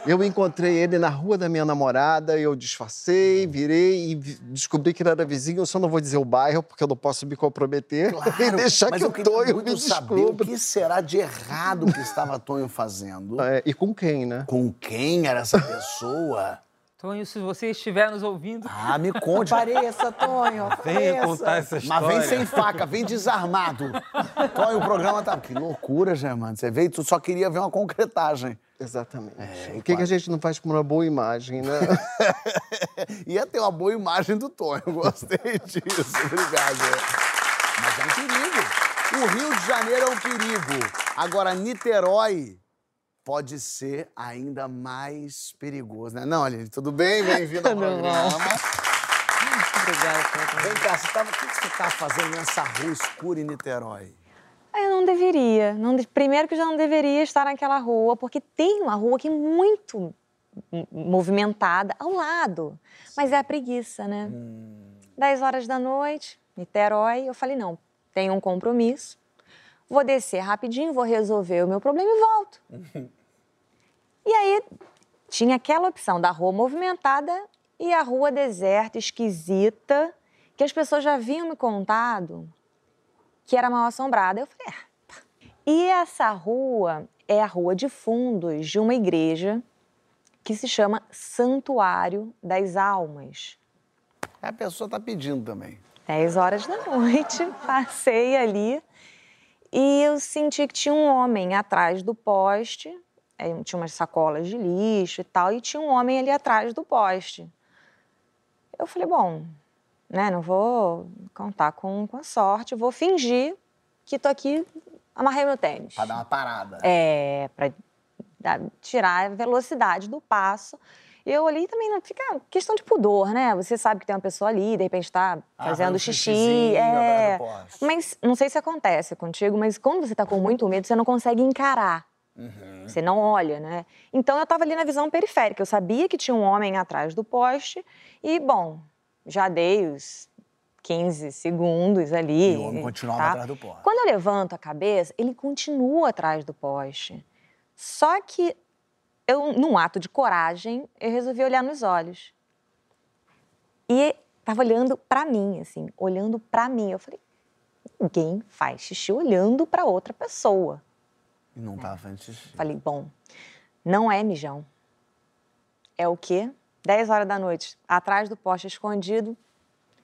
Eu encontrei ele na rua da minha namorada, eu disfarcei, virei e descobri que ele era vizinho. Eu só não vou dizer o bairro, porque eu não posso me comprometer (laughs) e deixar que eu o Tonho me saber o que será de errado que estava Tonho fazendo. (laughs) É, e com quem, né? Com quem era essa pessoa? Tonho, se você estiver nos ouvindo, Ah, me (laughs) conte. Pareça, Tonho. Venha pareça. contar essa Mas história. vem sem faca, vem desarmado. Tonho, o programa tá... Que loucura, Germano. Você veio e tu só queria ver uma concretagem. Exatamente. É, o que, que a gente não faz com uma boa imagem, né? (laughs) Ia ter uma boa imagem do Tonho. Gostei (laughs) disso. Obrigado. Mas é um perigo. O Rio de Janeiro é um perigo. Agora, Niterói pode ser ainda mais perigoso, né? Não, Aline, tudo bem? Bem-vindo ao (laughs) programa. obrigada. Tonho. Vem cá, você tava, o que você tá fazendo nessa rua escura em Niterói? Ah, Eu não deveria. Não Primeiro que eu já não deveria estar naquela rua, porque tem uma rua que é muito movimentada ao lado. Mas é a preguiça, né? 10 horas da noite, Niterói, eu falei, não, tenho um compromisso. Vou descer rapidinho, vou resolver o meu problema e volto. (laughs) e aí tinha aquela opção da rua movimentada e a rua deserta, esquisita, que as pessoas já haviam me contado que era mal assombrada. Eu falei, ah. pá. E essa rua é a rua de fundos de uma igreja que se chama Santuário das Almas. A pessoa tá pedindo também. 10 horas da noite, (laughs) passei ali e eu senti que tinha um homem atrás do poste, tinha umas sacolas de lixo e tal, e tinha um homem ali atrás do poste. Eu falei, bom, né, não vou contar com, com a sorte, vou fingir que tô aqui, amarrei meu tênis. Pra dar uma parada. É, para tirar a velocidade do passo. Eu ali também não fica questão de pudor, né? Você sabe que tem uma pessoa ali, de repente está Ah, fazendo fazendo xixi. É. Mas não sei se acontece contigo, mas quando você tá com muito medo, você não consegue encarar. Uhum. Você não olha, né? Então eu tava ali na visão periférica. Eu sabia que tinha um homem atrás do poste e, bom, já dei os 15 segundos ali. E o homem continuava tá? atrás do poste. Quando eu levanto a cabeça, ele continua atrás do poste. Só que eu, num ato de coragem, eu resolvi olhar nos olhos. E tava olhando pra mim, assim, olhando pra mim. Eu falei, ninguém faz xixi olhando pra outra pessoa. E não tava fazendo xixi. Falei, bom, não é mijão. É o quê? 10 horas da noite, atrás do poste escondido.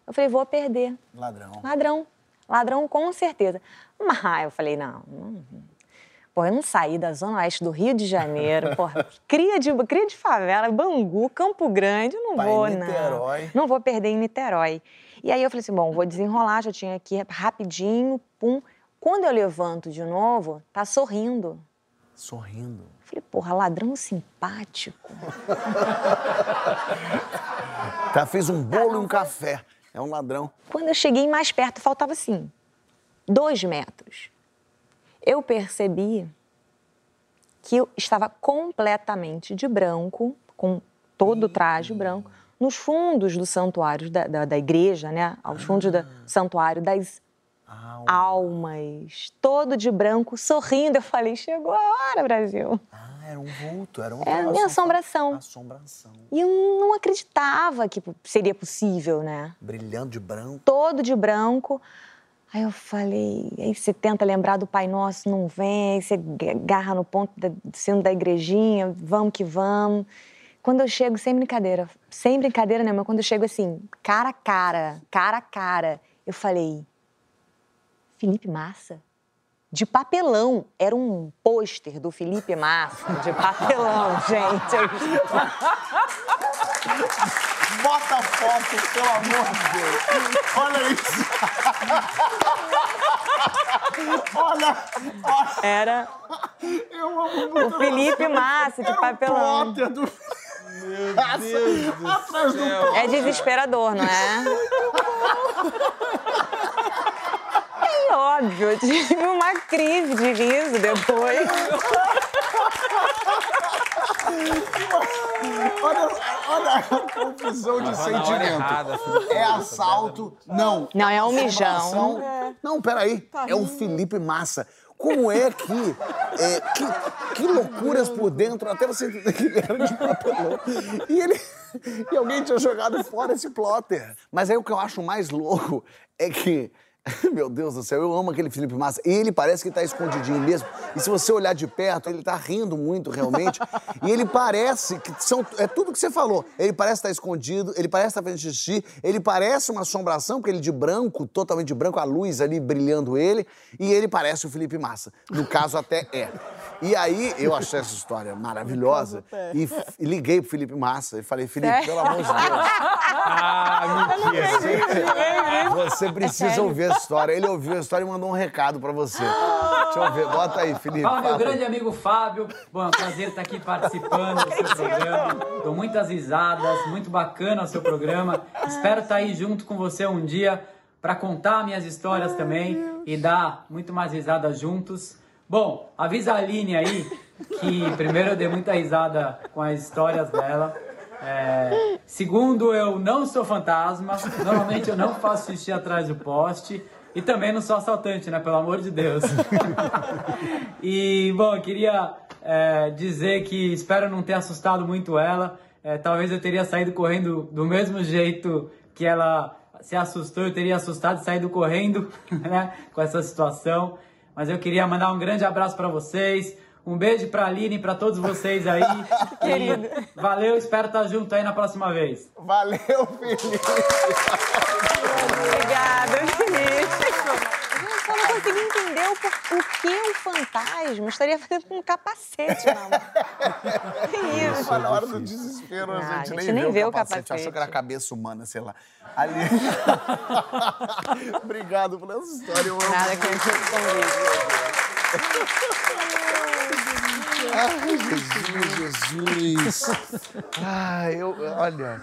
Eu falei, vou perder. Ladrão. Ladrão. Ladrão, com certeza. Mas eu falei, não, não. Pô, eu não saí da zona oeste do Rio de Janeiro, porra, (laughs) cria de, cria de favela, Bangu, Campo Grande, eu não em vou, Niterói. não. Não vou perder em Niterói. E aí eu falei assim, bom, vou desenrolar, já tinha aqui rapidinho, pum. Quando eu levanto de novo, tá sorrindo. Sorrindo. Falei, porra, ladrão simpático. (laughs) Tá, fez um bolo e um café. É um ladrão. Quando eu cheguei mais perto, faltava assim, dois metros. Eu percebi que eu estava completamente de branco, com todo o traje branco, nos fundos do santuário da, da, da igreja, né? Aos fundos do santuário das almas, todo de branco, sorrindo. Eu falei, chegou a hora, Brasil. Ah, era um vulto, era um É a minha assombração. Assombração. E eu não acreditava que seria possível, né? Brilhando de branco. todo de branco. Aí eu falei, aí você tenta lembrar do Pai Nosso, não vem, aí você agarra no ponto do sino da igrejinha, vamos que vamos. Quando eu chego, sem brincadeira, sem brincadeira nenhuma, quando eu chego assim, cara a cara, cara a cara, eu falei, Felipe Massa? De papelão. Era um pôster do Felipe Massa, de papelão, (laughs) gente. Bota a foto, pelo amor de Deus. Olha isso. olha, olha. Era Eu amo muito. o Felipe Massa, de Era um papelão. plotter do... Meu Deus do céu. É desesperador, não é? Óbvio, eu tive uma crise de riso depois. Olha, olha a confusão de sentimento. errada. É assalto. Não. Não, é um mijão. Não, peraí. é o Felipe Massa. Como é que, é, que. Que loucuras por dentro, até você entender que ele era de papelão. E ele. E alguém tinha jogado fora esse plotter. Mas aí o que eu acho mais louco é que. (laughs) Meu Deus do céu, eu amo aquele Felipe Massa. E ele parece que tá escondidinho mesmo. E se você olhar de perto, ele tá rindo muito realmente. E ele parece que são. É tudo que você falou. Ele parece estar escondido, ele parece estar fazendo xixi, ele parece uma assombração, porque ele de branco, totalmente de branco, a luz ali brilhando ele. E ele parece o Felipe Massa. No caso, até é. E aí, eu achei essa história maravilhosa. E, e liguei pro Felipe Massa e falei, Felipe, pelo amor de Deus. Ah, mentira. Você precisa ouvir a história. Ele ouviu a história e mandou um recado pra você. Deixa eu ver. Bota aí, Felipe. Fala, meu grande amigo Fábio. Bom, é um prazer estar aqui participando do seu programa. Dou muitas risadas, muito bacana o seu programa. Espero estar aí junto com você um dia para contar minhas histórias também e dar muito mais risadas juntos. Bom, avisa a Aline aí que primeiro eu dei muita risada com as histórias dela. É, segundo, eu não sou fantasma. Normalmente eu não faço xixi atrás do poste. E também não sou assaltante, né? Pelo amor de Deus. (laughs) e, bom, eu queria é, dizer que espero não ter assustado muito ela. É, talvez eu teria saído correndo do mesmo jeito que ela se assustou. Eu teria assustado e saído correndo, (laughs) né? Com essa situação. Mas eu queria mandar um grande abraço para vocês. Um beijo pra Aline e pra todos vocês aí. (laughs) Querido. E valeu, espero estar junto aí na próxima vez. Valeu, Felipe. Obrigada, Felipe. Eu só não consegui entender o, por- o que um fantasma estaria fazendo com um capacete, não. Que isso? Mas na hora do desespero, a Ah, gente, a gente nem, nem vê, o o capacete. Achou capacete. que era cabeça humana, sei lá. Ali... (laughs) Obrigado por essa história. Eu amo. Nada que eu. (laughs) Ai, Jesus, Jesus. Ah, eu... Olha...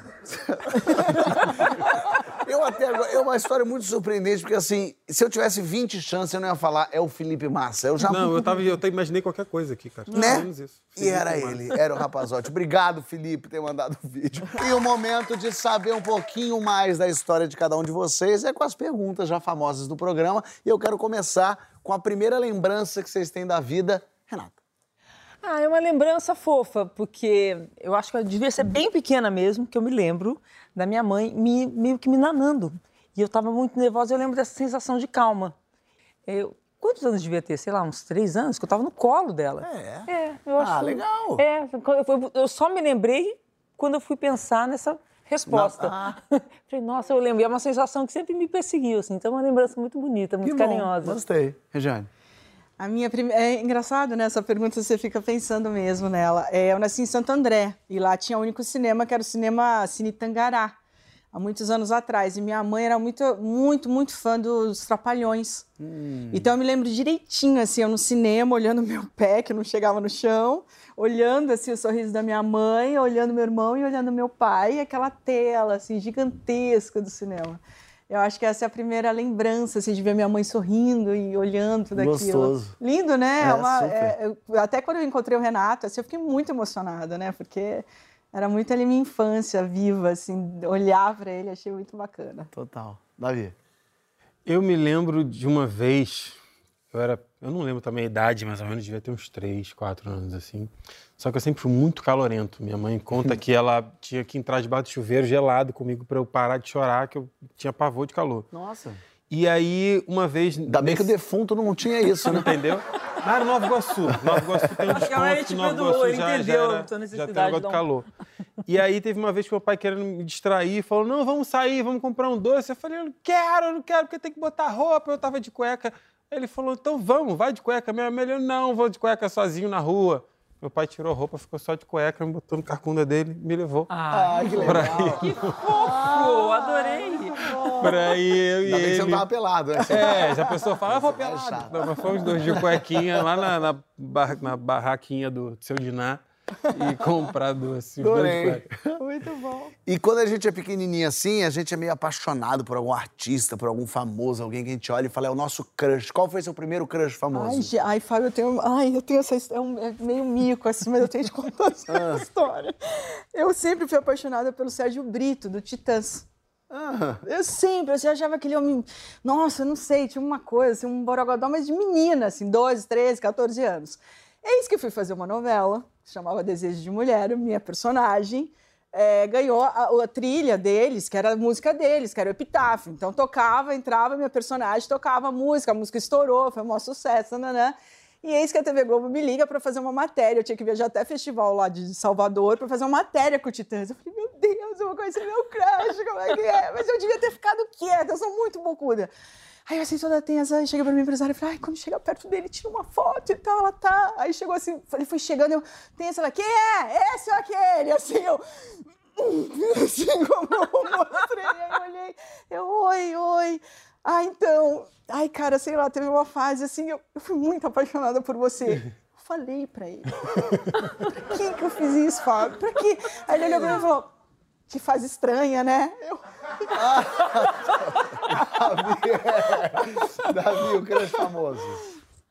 Eu até agora... É uma história muito surpreendente, porque assim, se eu tivesse 20 chances, eu não ia falar é o Felipe Massa. Eu já... Não, eu, (laughs) tava, eu até imaginei qualquer coisa aqui, cara. né? Menos isso. E era ele, era o rapazote. Obrigado, Felipe, por ter mandado o vídeo. E o momento de saber um pouquinho mais da história de cada um de vocês é com as perguntas já famosas do programa. E eu quero começar com a primeira lembrança que vocês têm da vida. Ah, é uma lembrança fofa, porque eu acho que eu devia ser bem pequena mesmo, que eu me lembro da minha mãe me, meio que me nanando. E eu estava muito nervosa, eu lembro dessa sensação de calma. Eu, quantos anos devia ter? Sei lá, uns três anos, que eu estava no colo dela. É? É, eu acho. Ah, legal. É, eu, só me lembrei quando eu fui pensar nessa resposta. Na- (laughs) Falei, nossa, eu lembro. E é uma sensação que sempre me perseguiu, assim. Então é uma lembrança muito bonita, muito Que bom, carinhosa. Gostei. Regiane. A minha primeira. É engraçado, né? Essa pergunta você fica pensando mesmo nela. É, eu nasci em Santo André e lá tinha o único cinema que era o cinema Cine Tangará, há muitos anos atrás. E minha mãe era muito, muito, muito fã dos Trapalhões. Então eu me lembro direitinho, assim, eu no cinema, olhando (laughs) meu pé, que não chegava no chão, olhando assim o sorriso da minha mãe, olhando meu irmão e olhando meu pai, aquela tela assim gigantesca do cinema. Eu acho que essa é a primeira lembrança assim, de ver minha mãe sorrindo e olhando tudo aquilo. Gostoso. Lindo, né? É, Uma- super. é, eu- até quando eu encontrei o Renato, assim, eu fiquei muito emocionada, né? Porque era muito ali minha infância viva, assim, olhar para ele, achei muito bacana. Total. Davi. Eu me lembro de uma vez, eu era, eu não lembro também a idade, mais ou menos, devia ter uns 3, 4 anos assim. Só que eu sempre fui muito calorento. Minha mãe conta que ela tinha que entrar debaixo do chuveiro gelado comigo para eu parar de chorar, que eu tinha pavor de calor. Nossa. E aí, uma vez. Ainda bem que o defunto não tinha isso, né? Entendeu? Ah, era Nova Iguaçu. Nova Iguaçu tem um (laughs) Acho que a desconto Nova Iguaçu ele já, já, entendeu era, a tua já tem um negócio de calor. E aí teve uma vez que meu pai querendo me distrair, falou, não, vamos sair, vamos comprar um doce. Eu falei, eu não quero, eu não quero, porque tem que botar roupa. Eu tava de cueca. Ele falou, então vamos, vai de cueca. Minha melhor, não, vou de cueca sozinho na rua. Meu pai tirou a roupa, ficou só de cueca, me botou no carcunda dele, me levou. Ah, que Pra legal. ir, fofo, adorei. pra ir eu e Ainda bem que você não ele. tava pelado, né? É, já a pessoa fala, ah, vou pelado. Não, mas fomos dois de cuequinha lá na, na, bar- na barraquinha do seu Diná (laughs) e comprar de Adorei. Muito bom. E quando a gente é pequenininho assim, a gente é meio apaixonado por algum artista, por algum famoso, alguém que a gente olha e fala, é o nosso crush. Qual foi seu primeiro crush famoso? Ai, ai, Fábio, eu tenho. Ai, eu tenho essa é, um- é meio mico, assim, mas eu tenho que contar (laughs) essa Ah. história. Eu sempre fui apaixonada pelo Sérgio Brito, do Titãs. Ah, Eu sempre, eu já achava aquele homem. Nossa, eu não sei, tinha uma coisa, assim, um borogodó, mas de menina, assim, 12, 13, 14 anos. Eis que fui fazer uma novela, que chamava Desejo de Mulher, minha personagem. eh, ganhou a, a trilha deles, que era a música deles, que era o Epitáfio. Então tocava, entrava, minha personagem tocava a música, a música estourou, foi um maior sucesso, né? E eis que a TV Globo me liga para fazer uma matéria. Eu tinha que viajar até festival lá de Salvador para fazer uma matéria com o Titãs. Eu falei, meu Deus, eu vou conhecer meu crush, como é que é? Mas eu devia ter ficado quieta, eu sou muito bocuda. Aí eu assim, toda tensa, aí chega pra minha empresária e falei, ai, quando chega perto dele, tira uma foto e tal, ela tá. Aí chegou assim, ele foi chegando, eu, tensa, ela, quem é? Esse ou aquele? Assim, eu. (laughs) Assim como eu mostrei, aí eu olhei, eu, oi, oi. Ah, então. Ai, cara, sei lá, teve uma fase assim, eu, eu fui muito apaixonada por você. Eu falei pra ele. Pra que que eu fiz isso, Fábio? Pra quê? Aí ele olhou pra mim e falou, que fase estranha, né? Eu, Davi, o crush famoso.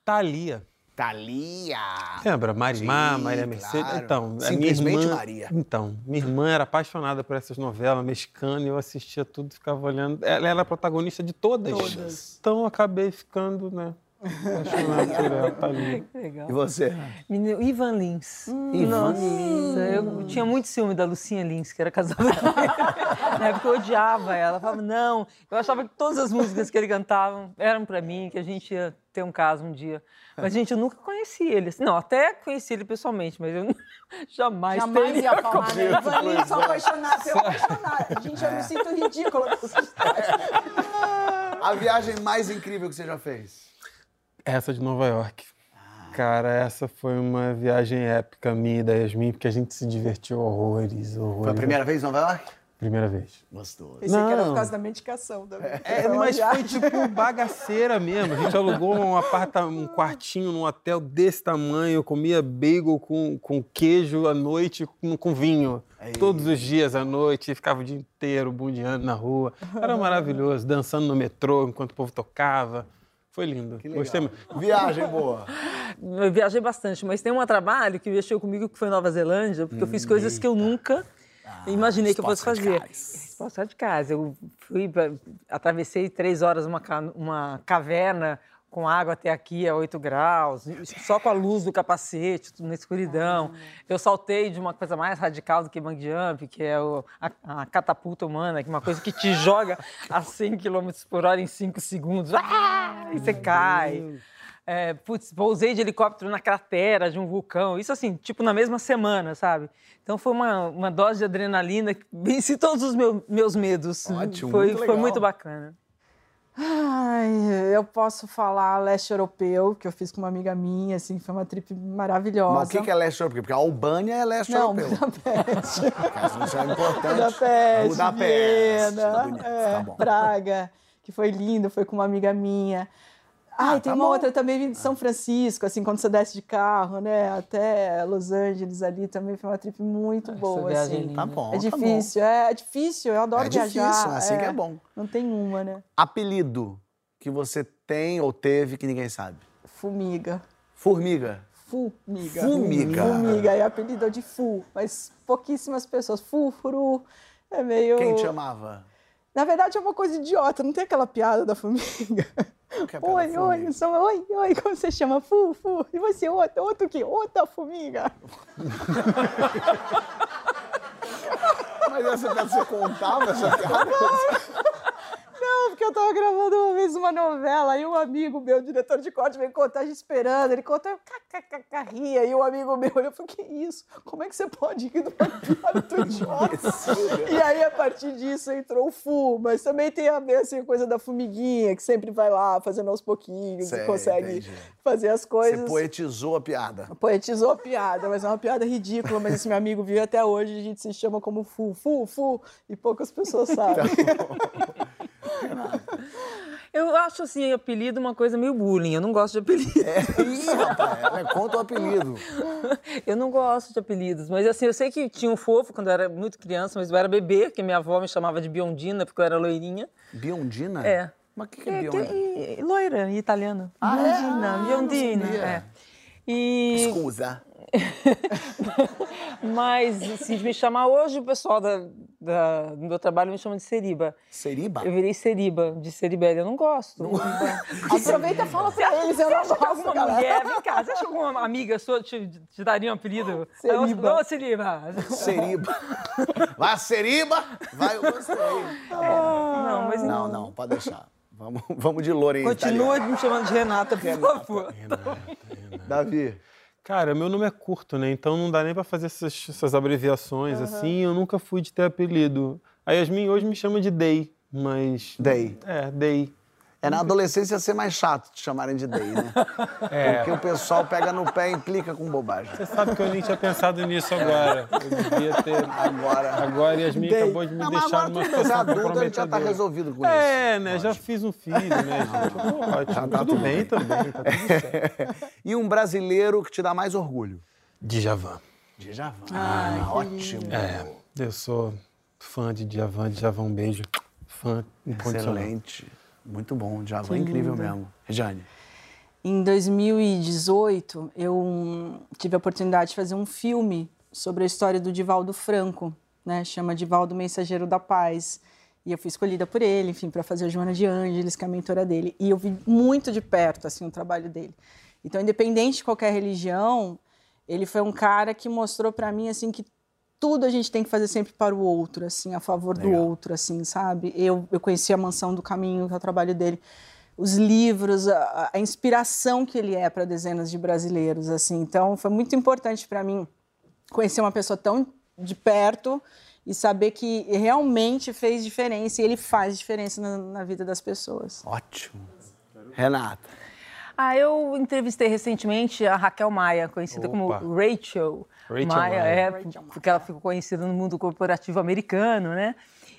Thalia. Thalia. Lembra? Marimar, Sim, Maria Mercedes. claro. Então, a minha Simplesmente irmã, Maria. Então, minha irmã era apaixonada por essas novelas mexicanas e eu assistia tudo, ficava olhando. Ela era a protagonista de todas. Todas. Então, eu acabei ficando, né? Apaixonado por ela, Thalia. Que legal. E você? Menino, Ivan Lins. Ivan Nossa, eu tinha muito ciúme da Lucinha Lins, que era casada com ele. Na época eu odiava ela. Eu falava, não. Eu achava que todas as músicas que ele cantava eram pra mim, que a gente ia ter um caso um dia. Mas, gente, eu nunca conheci ele. Não, até conheci ele pessoalmente, mas eu (laughs) jamais, Jamais teria ia falar, né? confiança. Valinho, sou apaixonada, eu apaixonada. Gente, eu me sinto ridícula com essa (laughs) história. A viagem mais incrível que você já fez? Essa de Nova York. Cara, essa foi uma viagem épica minha e da Yasmin, porque a gente se divertiu horrores, horrores. Foi a primeira vez em Nova York? Primeira vez. Gostoso. Pensei que era por Não. causa da medicação também. É, mas foi tipo bagaceira mesmo. A gente alugou um apartamento, um quartinho num hotel desse tamanho. Eu comia bagel com, com queijo à noite com, com vinho. Todos os dias à noite. Ficava o dia inteiro bundeando na rua. Era maravilhoso. Dançando no metrô enquanto o povo tocava. Foi lindo. Gostei muito. Viagem boa. (laughs) Eu viajei bastante, mas tem um trabalho que mexeu comigo que foi em Nova Zelândia, porque eu fiz coisas que eu nunca imaginei que eu fosse fazer. Resposta de casa. Eu fui, pra- atravessei três horas uma, uma caverna com água até aqui a 8 graus, só com a luz do capacete, tudo na escuridão. Eu saltei de uma coisa mais radical do que bang jump, que é o- a, a catapulta humana, que é uma coisa que te (laughs) joga a 100 km por hora em 5 segundos. Ah! E você cai. É, putz, pousei de helicóptero na cratera de um vulcão. Isso assim, tipo na mesma semana, sabe? Então foi uma, uma dose de adrenalina que (laughs) venci todos os meu- meus medos. Ótimo, foi, muito foi legal. muito bacana. Ai, eu posso falar leste europeu, que eu fiz com uma amiga minha, assim, foi uma trip maravilhosa. Mas o que que é leste europeu? Porque a Albânia é leste Não, europeu. Budapeste. (laughs) Isso é importante. Budapeste, Budapeste. Viena, Bonito, é, tá. Praga, que foi lindo, foi com uma amiga minha. Ai, Ah, tem tá uma bom. outra também vindo de São Francisco, assim, quando você desce de carro, né, até Los Angeles ali, também foi uma trip muito boa, viagem é assim. linda. Tá bom, É tá bom. difícil, é, é difícil, eu adoro É viajar. difícil, assim que é bom. Não tem uma, né? Apelido que você tem ou teve que ninguém sabe. Fumiga. Formiga. Fumiga. Fumiga. Fumiga, é apelido de Fu, mas pouquíssimas pessoas. Fúfuro, é meio... Quem te amava? Na verdade é uma coisa idiota, não tem aquela piada da formiga. (laughs) é Oi, oi, sou, oi, oi, como você chama? Fu, fu. E você, outra, outro que? Outra formiga. (laughs) Mas essa você contava essa piada? Não, porque eu tava gravando uma vez uma novela, aí um amigo meu, diretor de corte, veio contar, esperando, ele contou, kkkk, ria, e um amigo meu olhou e falou, que isso? Como é que você pode rir de uma piada tão idiota? e aí, a partir disso, entrou o Fu, mas também tem a ver, assim, a coisa da formiguinha, que sempre vai lá, fazendo aos pouquinhos, Sei, e consegue entendi. fazer as Você coisas. poetizou a piada. Poetizou a piada, mas é uma piada ridícula. Mas esse meu amigo viu e até hoje, a gente se chama como Fu, Fu, Fu, e poucas pessoas sabem. (laughs) Eu acho assim, apelido uma coisa meio bullying. Eu não gosto de apelido. Ih, rapaz, é, conta o apelido. (laughs) Eu não gosto de apelidos, mas assim, eu sei que tinha um fofo quando eu era muito criança, mas eu era bebê, que minha avó me chamava de Biondina, porque eu era loirinha. Biondina? É. Mas o que, que é, É, Biondina? que- loira, em italiano. Ah, é? Biondina, Ah, Biondina. é. E, Escusa. (laughs) mas, assim, de me chamar hoje, o pessoal da, da- do meu trabalho me chama de Seriba. Seriba? Eu virei Seriba, de Seribélia. Eu não gosto. (laughs) Aproveita e fala pra eles, eu não Você acha que gosto, alguma galera. mulher, vem cá, você acha que alguma amiga sua te, te daria um apelido? Seriba. Ô, Seriba. Seriba. (laughs) Vai Seriba, vai o gostei. Não, mas Não, não, pode deixar. Vamos, vamos de Lore em Continua italiano. me chamando de Renata, por favor. Davi, Cara, meu nome é curto, né? Então não dá nem pra fazer essas, essas abreviações assim. Eu nunca fui de ter apelido. A Yasmin hoje me chama de Day, mas. Day. É, Day. É na adolescência ser mais chato te chamarem de Day, né? (laughs) É. Porque o pessoal pega no pé e implica com bobagem. Você sabe que eu nem tinha pensado nisso agora. Eu devia ter. Agora. Agora Yasmin Day. acabou de me Não, mas deixar numa é situação adulto, a gente já tá resolvido com isso. É, né? Já fiz um filho, né, gente? Ótimo. Já tá tudo, tudo bem bem. também, tá tudo (laughs) certo. E um brasileiro que te dá mais orgulho? Djavan. Djavan. Ah, ótimo. É, eu sou fã de Djavan. Djavan, um beijo. Fã incondicional. Excelente. Muito bom. Djavan é incrível mesmo. Regiane. Em 2018, eu tive a oportunidade de fazer um filme sobre a história do Divaldo Franco, né? Chama Divaldo Mensageiro da Paz. E eu fui escolhida por ele, enfim, para fazer a Joana de Ângeles, que é a mentora dele. E eu vi muito de perto, assim, o trabalho dele. Então, independente de qualquer religião, ele foi um cara que mostrou para mim, assim, que tudo a gente tem que fazer sempre para o outro, assim, a favor do Legal. outro, assim, sabe? Eu, eu conheci a Mansão do Caminho, que é o trabalho dele, os livros, a, a inspiração que ele é para dezenas de brasileiros, assim. Então, foi muito importante para mim conhecer uma pessoa tão de perto e saber que realmente fez diferença e ele faz diferença na, na vida das pessoas. Ótimo. Renata. Ah, eu entrevistei recentemente a Raquel Maia, conhecida Opa. como Rachel, Rachel Maia, é, porque ela ficou conhecida no mundo corporativo americano, né?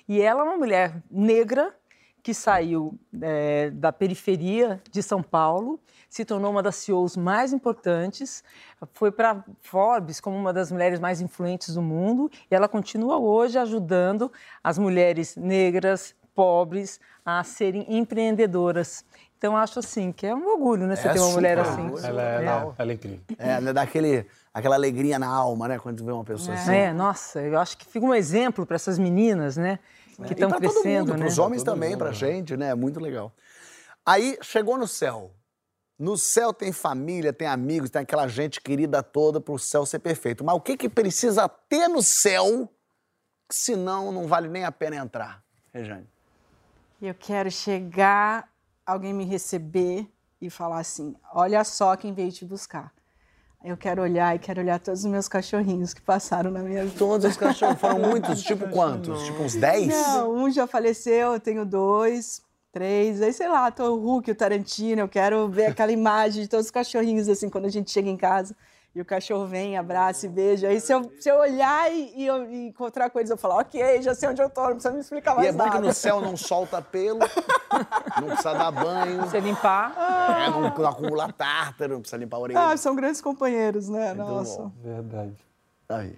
E ela é uma mulher negra que saiu é, da periferia de São Paulo, se tornou uma das CEOs mais importantes, foi para Forbes como uma das mulheres mais influentes do mundo e ela continua hoje ajudando as mulheres negras, pobres, a serem empreendedoras. Então, acho assim que é um orgulho, né? Você É ter uma mulher assim. Ela, ela, ela é incrível. É, né, dá aquele, aquela alegria na alma, né? Quando tu vê uma pessoa assim. É, nossa, eu acho que fica um exemplo para essas meninas, né? Que estão e pra crescendo, todo mundo, né? pros homens também, pra gente, né? Muito legal. Aí, chegou no céu. No céu tem família, tem amigos, tem aquela gente querida toda pro céu ser perfeito. Mas o que que precisa ter no céu, que senão não vale nem a pena entrar? Rejane. Eu quero chegar, alguém me receber e falar assim: olha só quem veio te buscar. Eu quero olhar e quero olhar todos os meus cachorrinhos que passaram na minha vida. Todos os cachorros foram (laughs) muitos, tipo quantos? Tipo uns 10? Não, um já faleceu, eu tenho dois. Três, aí sei lá, tô o Hulk, o Tarantino, eu quero ver aquela imagem de todos os cachorrinhos, assim, quando a gente chega em casa e o cachorro vem, abraça e beija. Aí se eu, se eu olhar e, e eu- e encontrar com eles, eu falar, ok, já sei onde eu tô, não precisa me explicar E mais é bom que nada. no céu não solta pelo, não precisa dar banho, Você limpar. é, não, não acumula tártaro, não precisa limpar a orelha. Ah, são grandes companheiros, né? Nossa. bom. Verdade. Aí.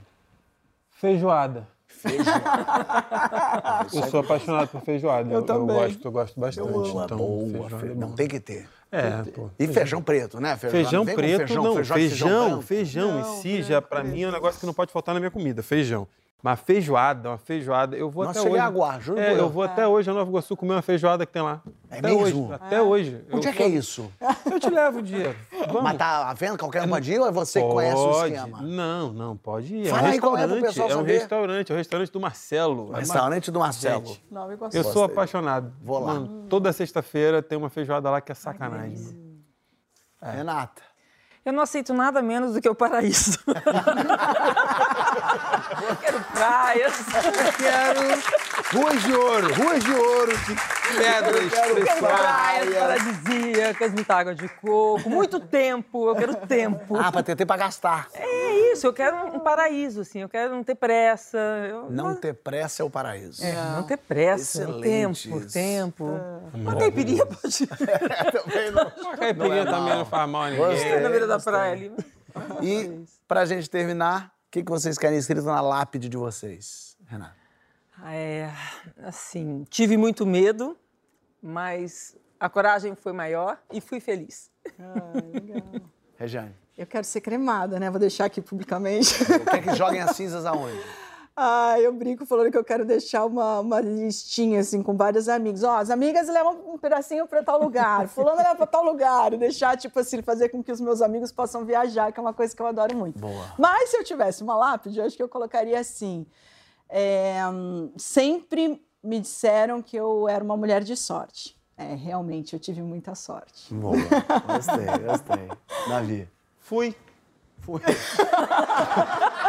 Feijoada. Feijoada. Eu sou apaixonado por feijoada. Eu também. gosto, eu gosto bastante. Boa, então, boa, fe- é não tem que ter. É, pô. E feijão preto, né? Feijão com preto, feijão, não. feijão, Feijão, feijão, em si, já pra mim é um negócio que não pode faltar na minha comida, feijão. Mas feijoada, uma feijoada, eu vou Nossa, até hoje. aguar, juro É, eu vou até hoje a Nova Iguaçu comer uma feijoada que tem lá. É até mesmo? hoje, até hoje. Onde eu é que é isso? Eu te levo um dia. Vamos. Mas tá à venda? Qualquer um pode ir ou é você que conhece o esquema? Não, não, pode ir. Fala é um aí qual é pro é um restaurante, é o restaurante do Marcelo. É Restaurante do Marcelo. Gente, Nova Iguaçu. Eu sou apaixonado. Vou lá. Mano, toda sexta-feira tem uma feijoada lá que é sacanagem. mano. Renata. Eu não aceito nada menos do que o paraíso. (laughs) eu quero praias, eu quero Ruas de ouro, ruas de ouro. Pedras preciosas. praias paradisíacas, muita água de coco, muito tempo, eu quero tempo. Ah, pra ter tempo pra gastar. É isso, eu quero um paraíso, assim, eu quero não ter pressa. eu- Não ter pressa é o paraíso. É, não ter pressa, Excelente tempo, isso. tempo. Uma caipirinha pode (laughs) Também não. Uma caipirinha também não faz mal a ninguém. Gostei. na beira da praia ali. E pra gente terminar, que, que vocês querem escrito na lápide de vocês, Renata? É, assim, tive muito medo, mas a coragem foi maior e fui feliz. Rejane. Eu quero ser cremada, né? Vou deixar aqui publicamente. Quer que joguem as cinzas aonde? Ah, eu brinco falando que eu quero deixar uma, uma listinha, assim, com vários amigos. Ó, as amigas levam um pedacinho pra tal lugar, (laughs) fulano leva pra tal lugar. E deixar, tipo assim, fazer com que os meus amigos possam viajar, que é uma coisa que eu adoro muito. Boa. Mas se eu tivesse uma lápide, eu acho que eu colocaria assim. é, sempre me disseram que eu era uma mulher de sorte. É, realmente, eu tive muita sorte. Boa. Gostei, gostei. (laughs) Davi. Fui. Fui. (laughs)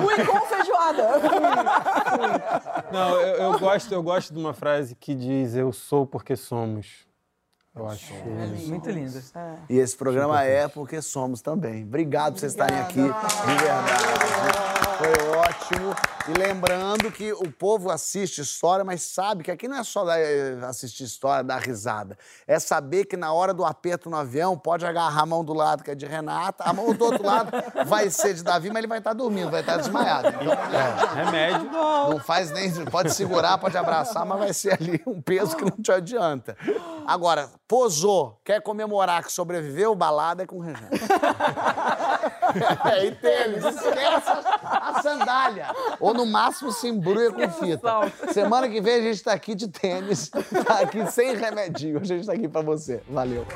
Fui com feijoada. (laughs) Não, eu, eu gosto, eu gosto de uma frase que diz eu sou porque somos. Eu acho. Muito lindo. E esse programa é porque somos também. Obrigado por vocês estarem aqui, de verdade. Foi ótimo. E lembrando que o povo assiste história, mas sabe que aqui não é só dar- assistir história, dar risada. É saber que na hora do aperto no avião, pode agarrar a mão do lado, que é de Renata, a mão do outro lado vai ser de Davi, mas ele vai estar dormindo, vai estar desmaiado. Então, É, remédio. não faz nem. Pode segurar, pode abraçar, mas vai ser ali um peso que não te adianta. Agora, posou, quer comemorar que sobreviveu, balada é com o Rejane. É, (laughs) e tênis, esquece a, a sandália. Ou no máximo se embrulha com fita. Semana que vem a gente tá aqui de tênis, tá aqui sem remedinho. A gente tá aqui pra você. Valeu.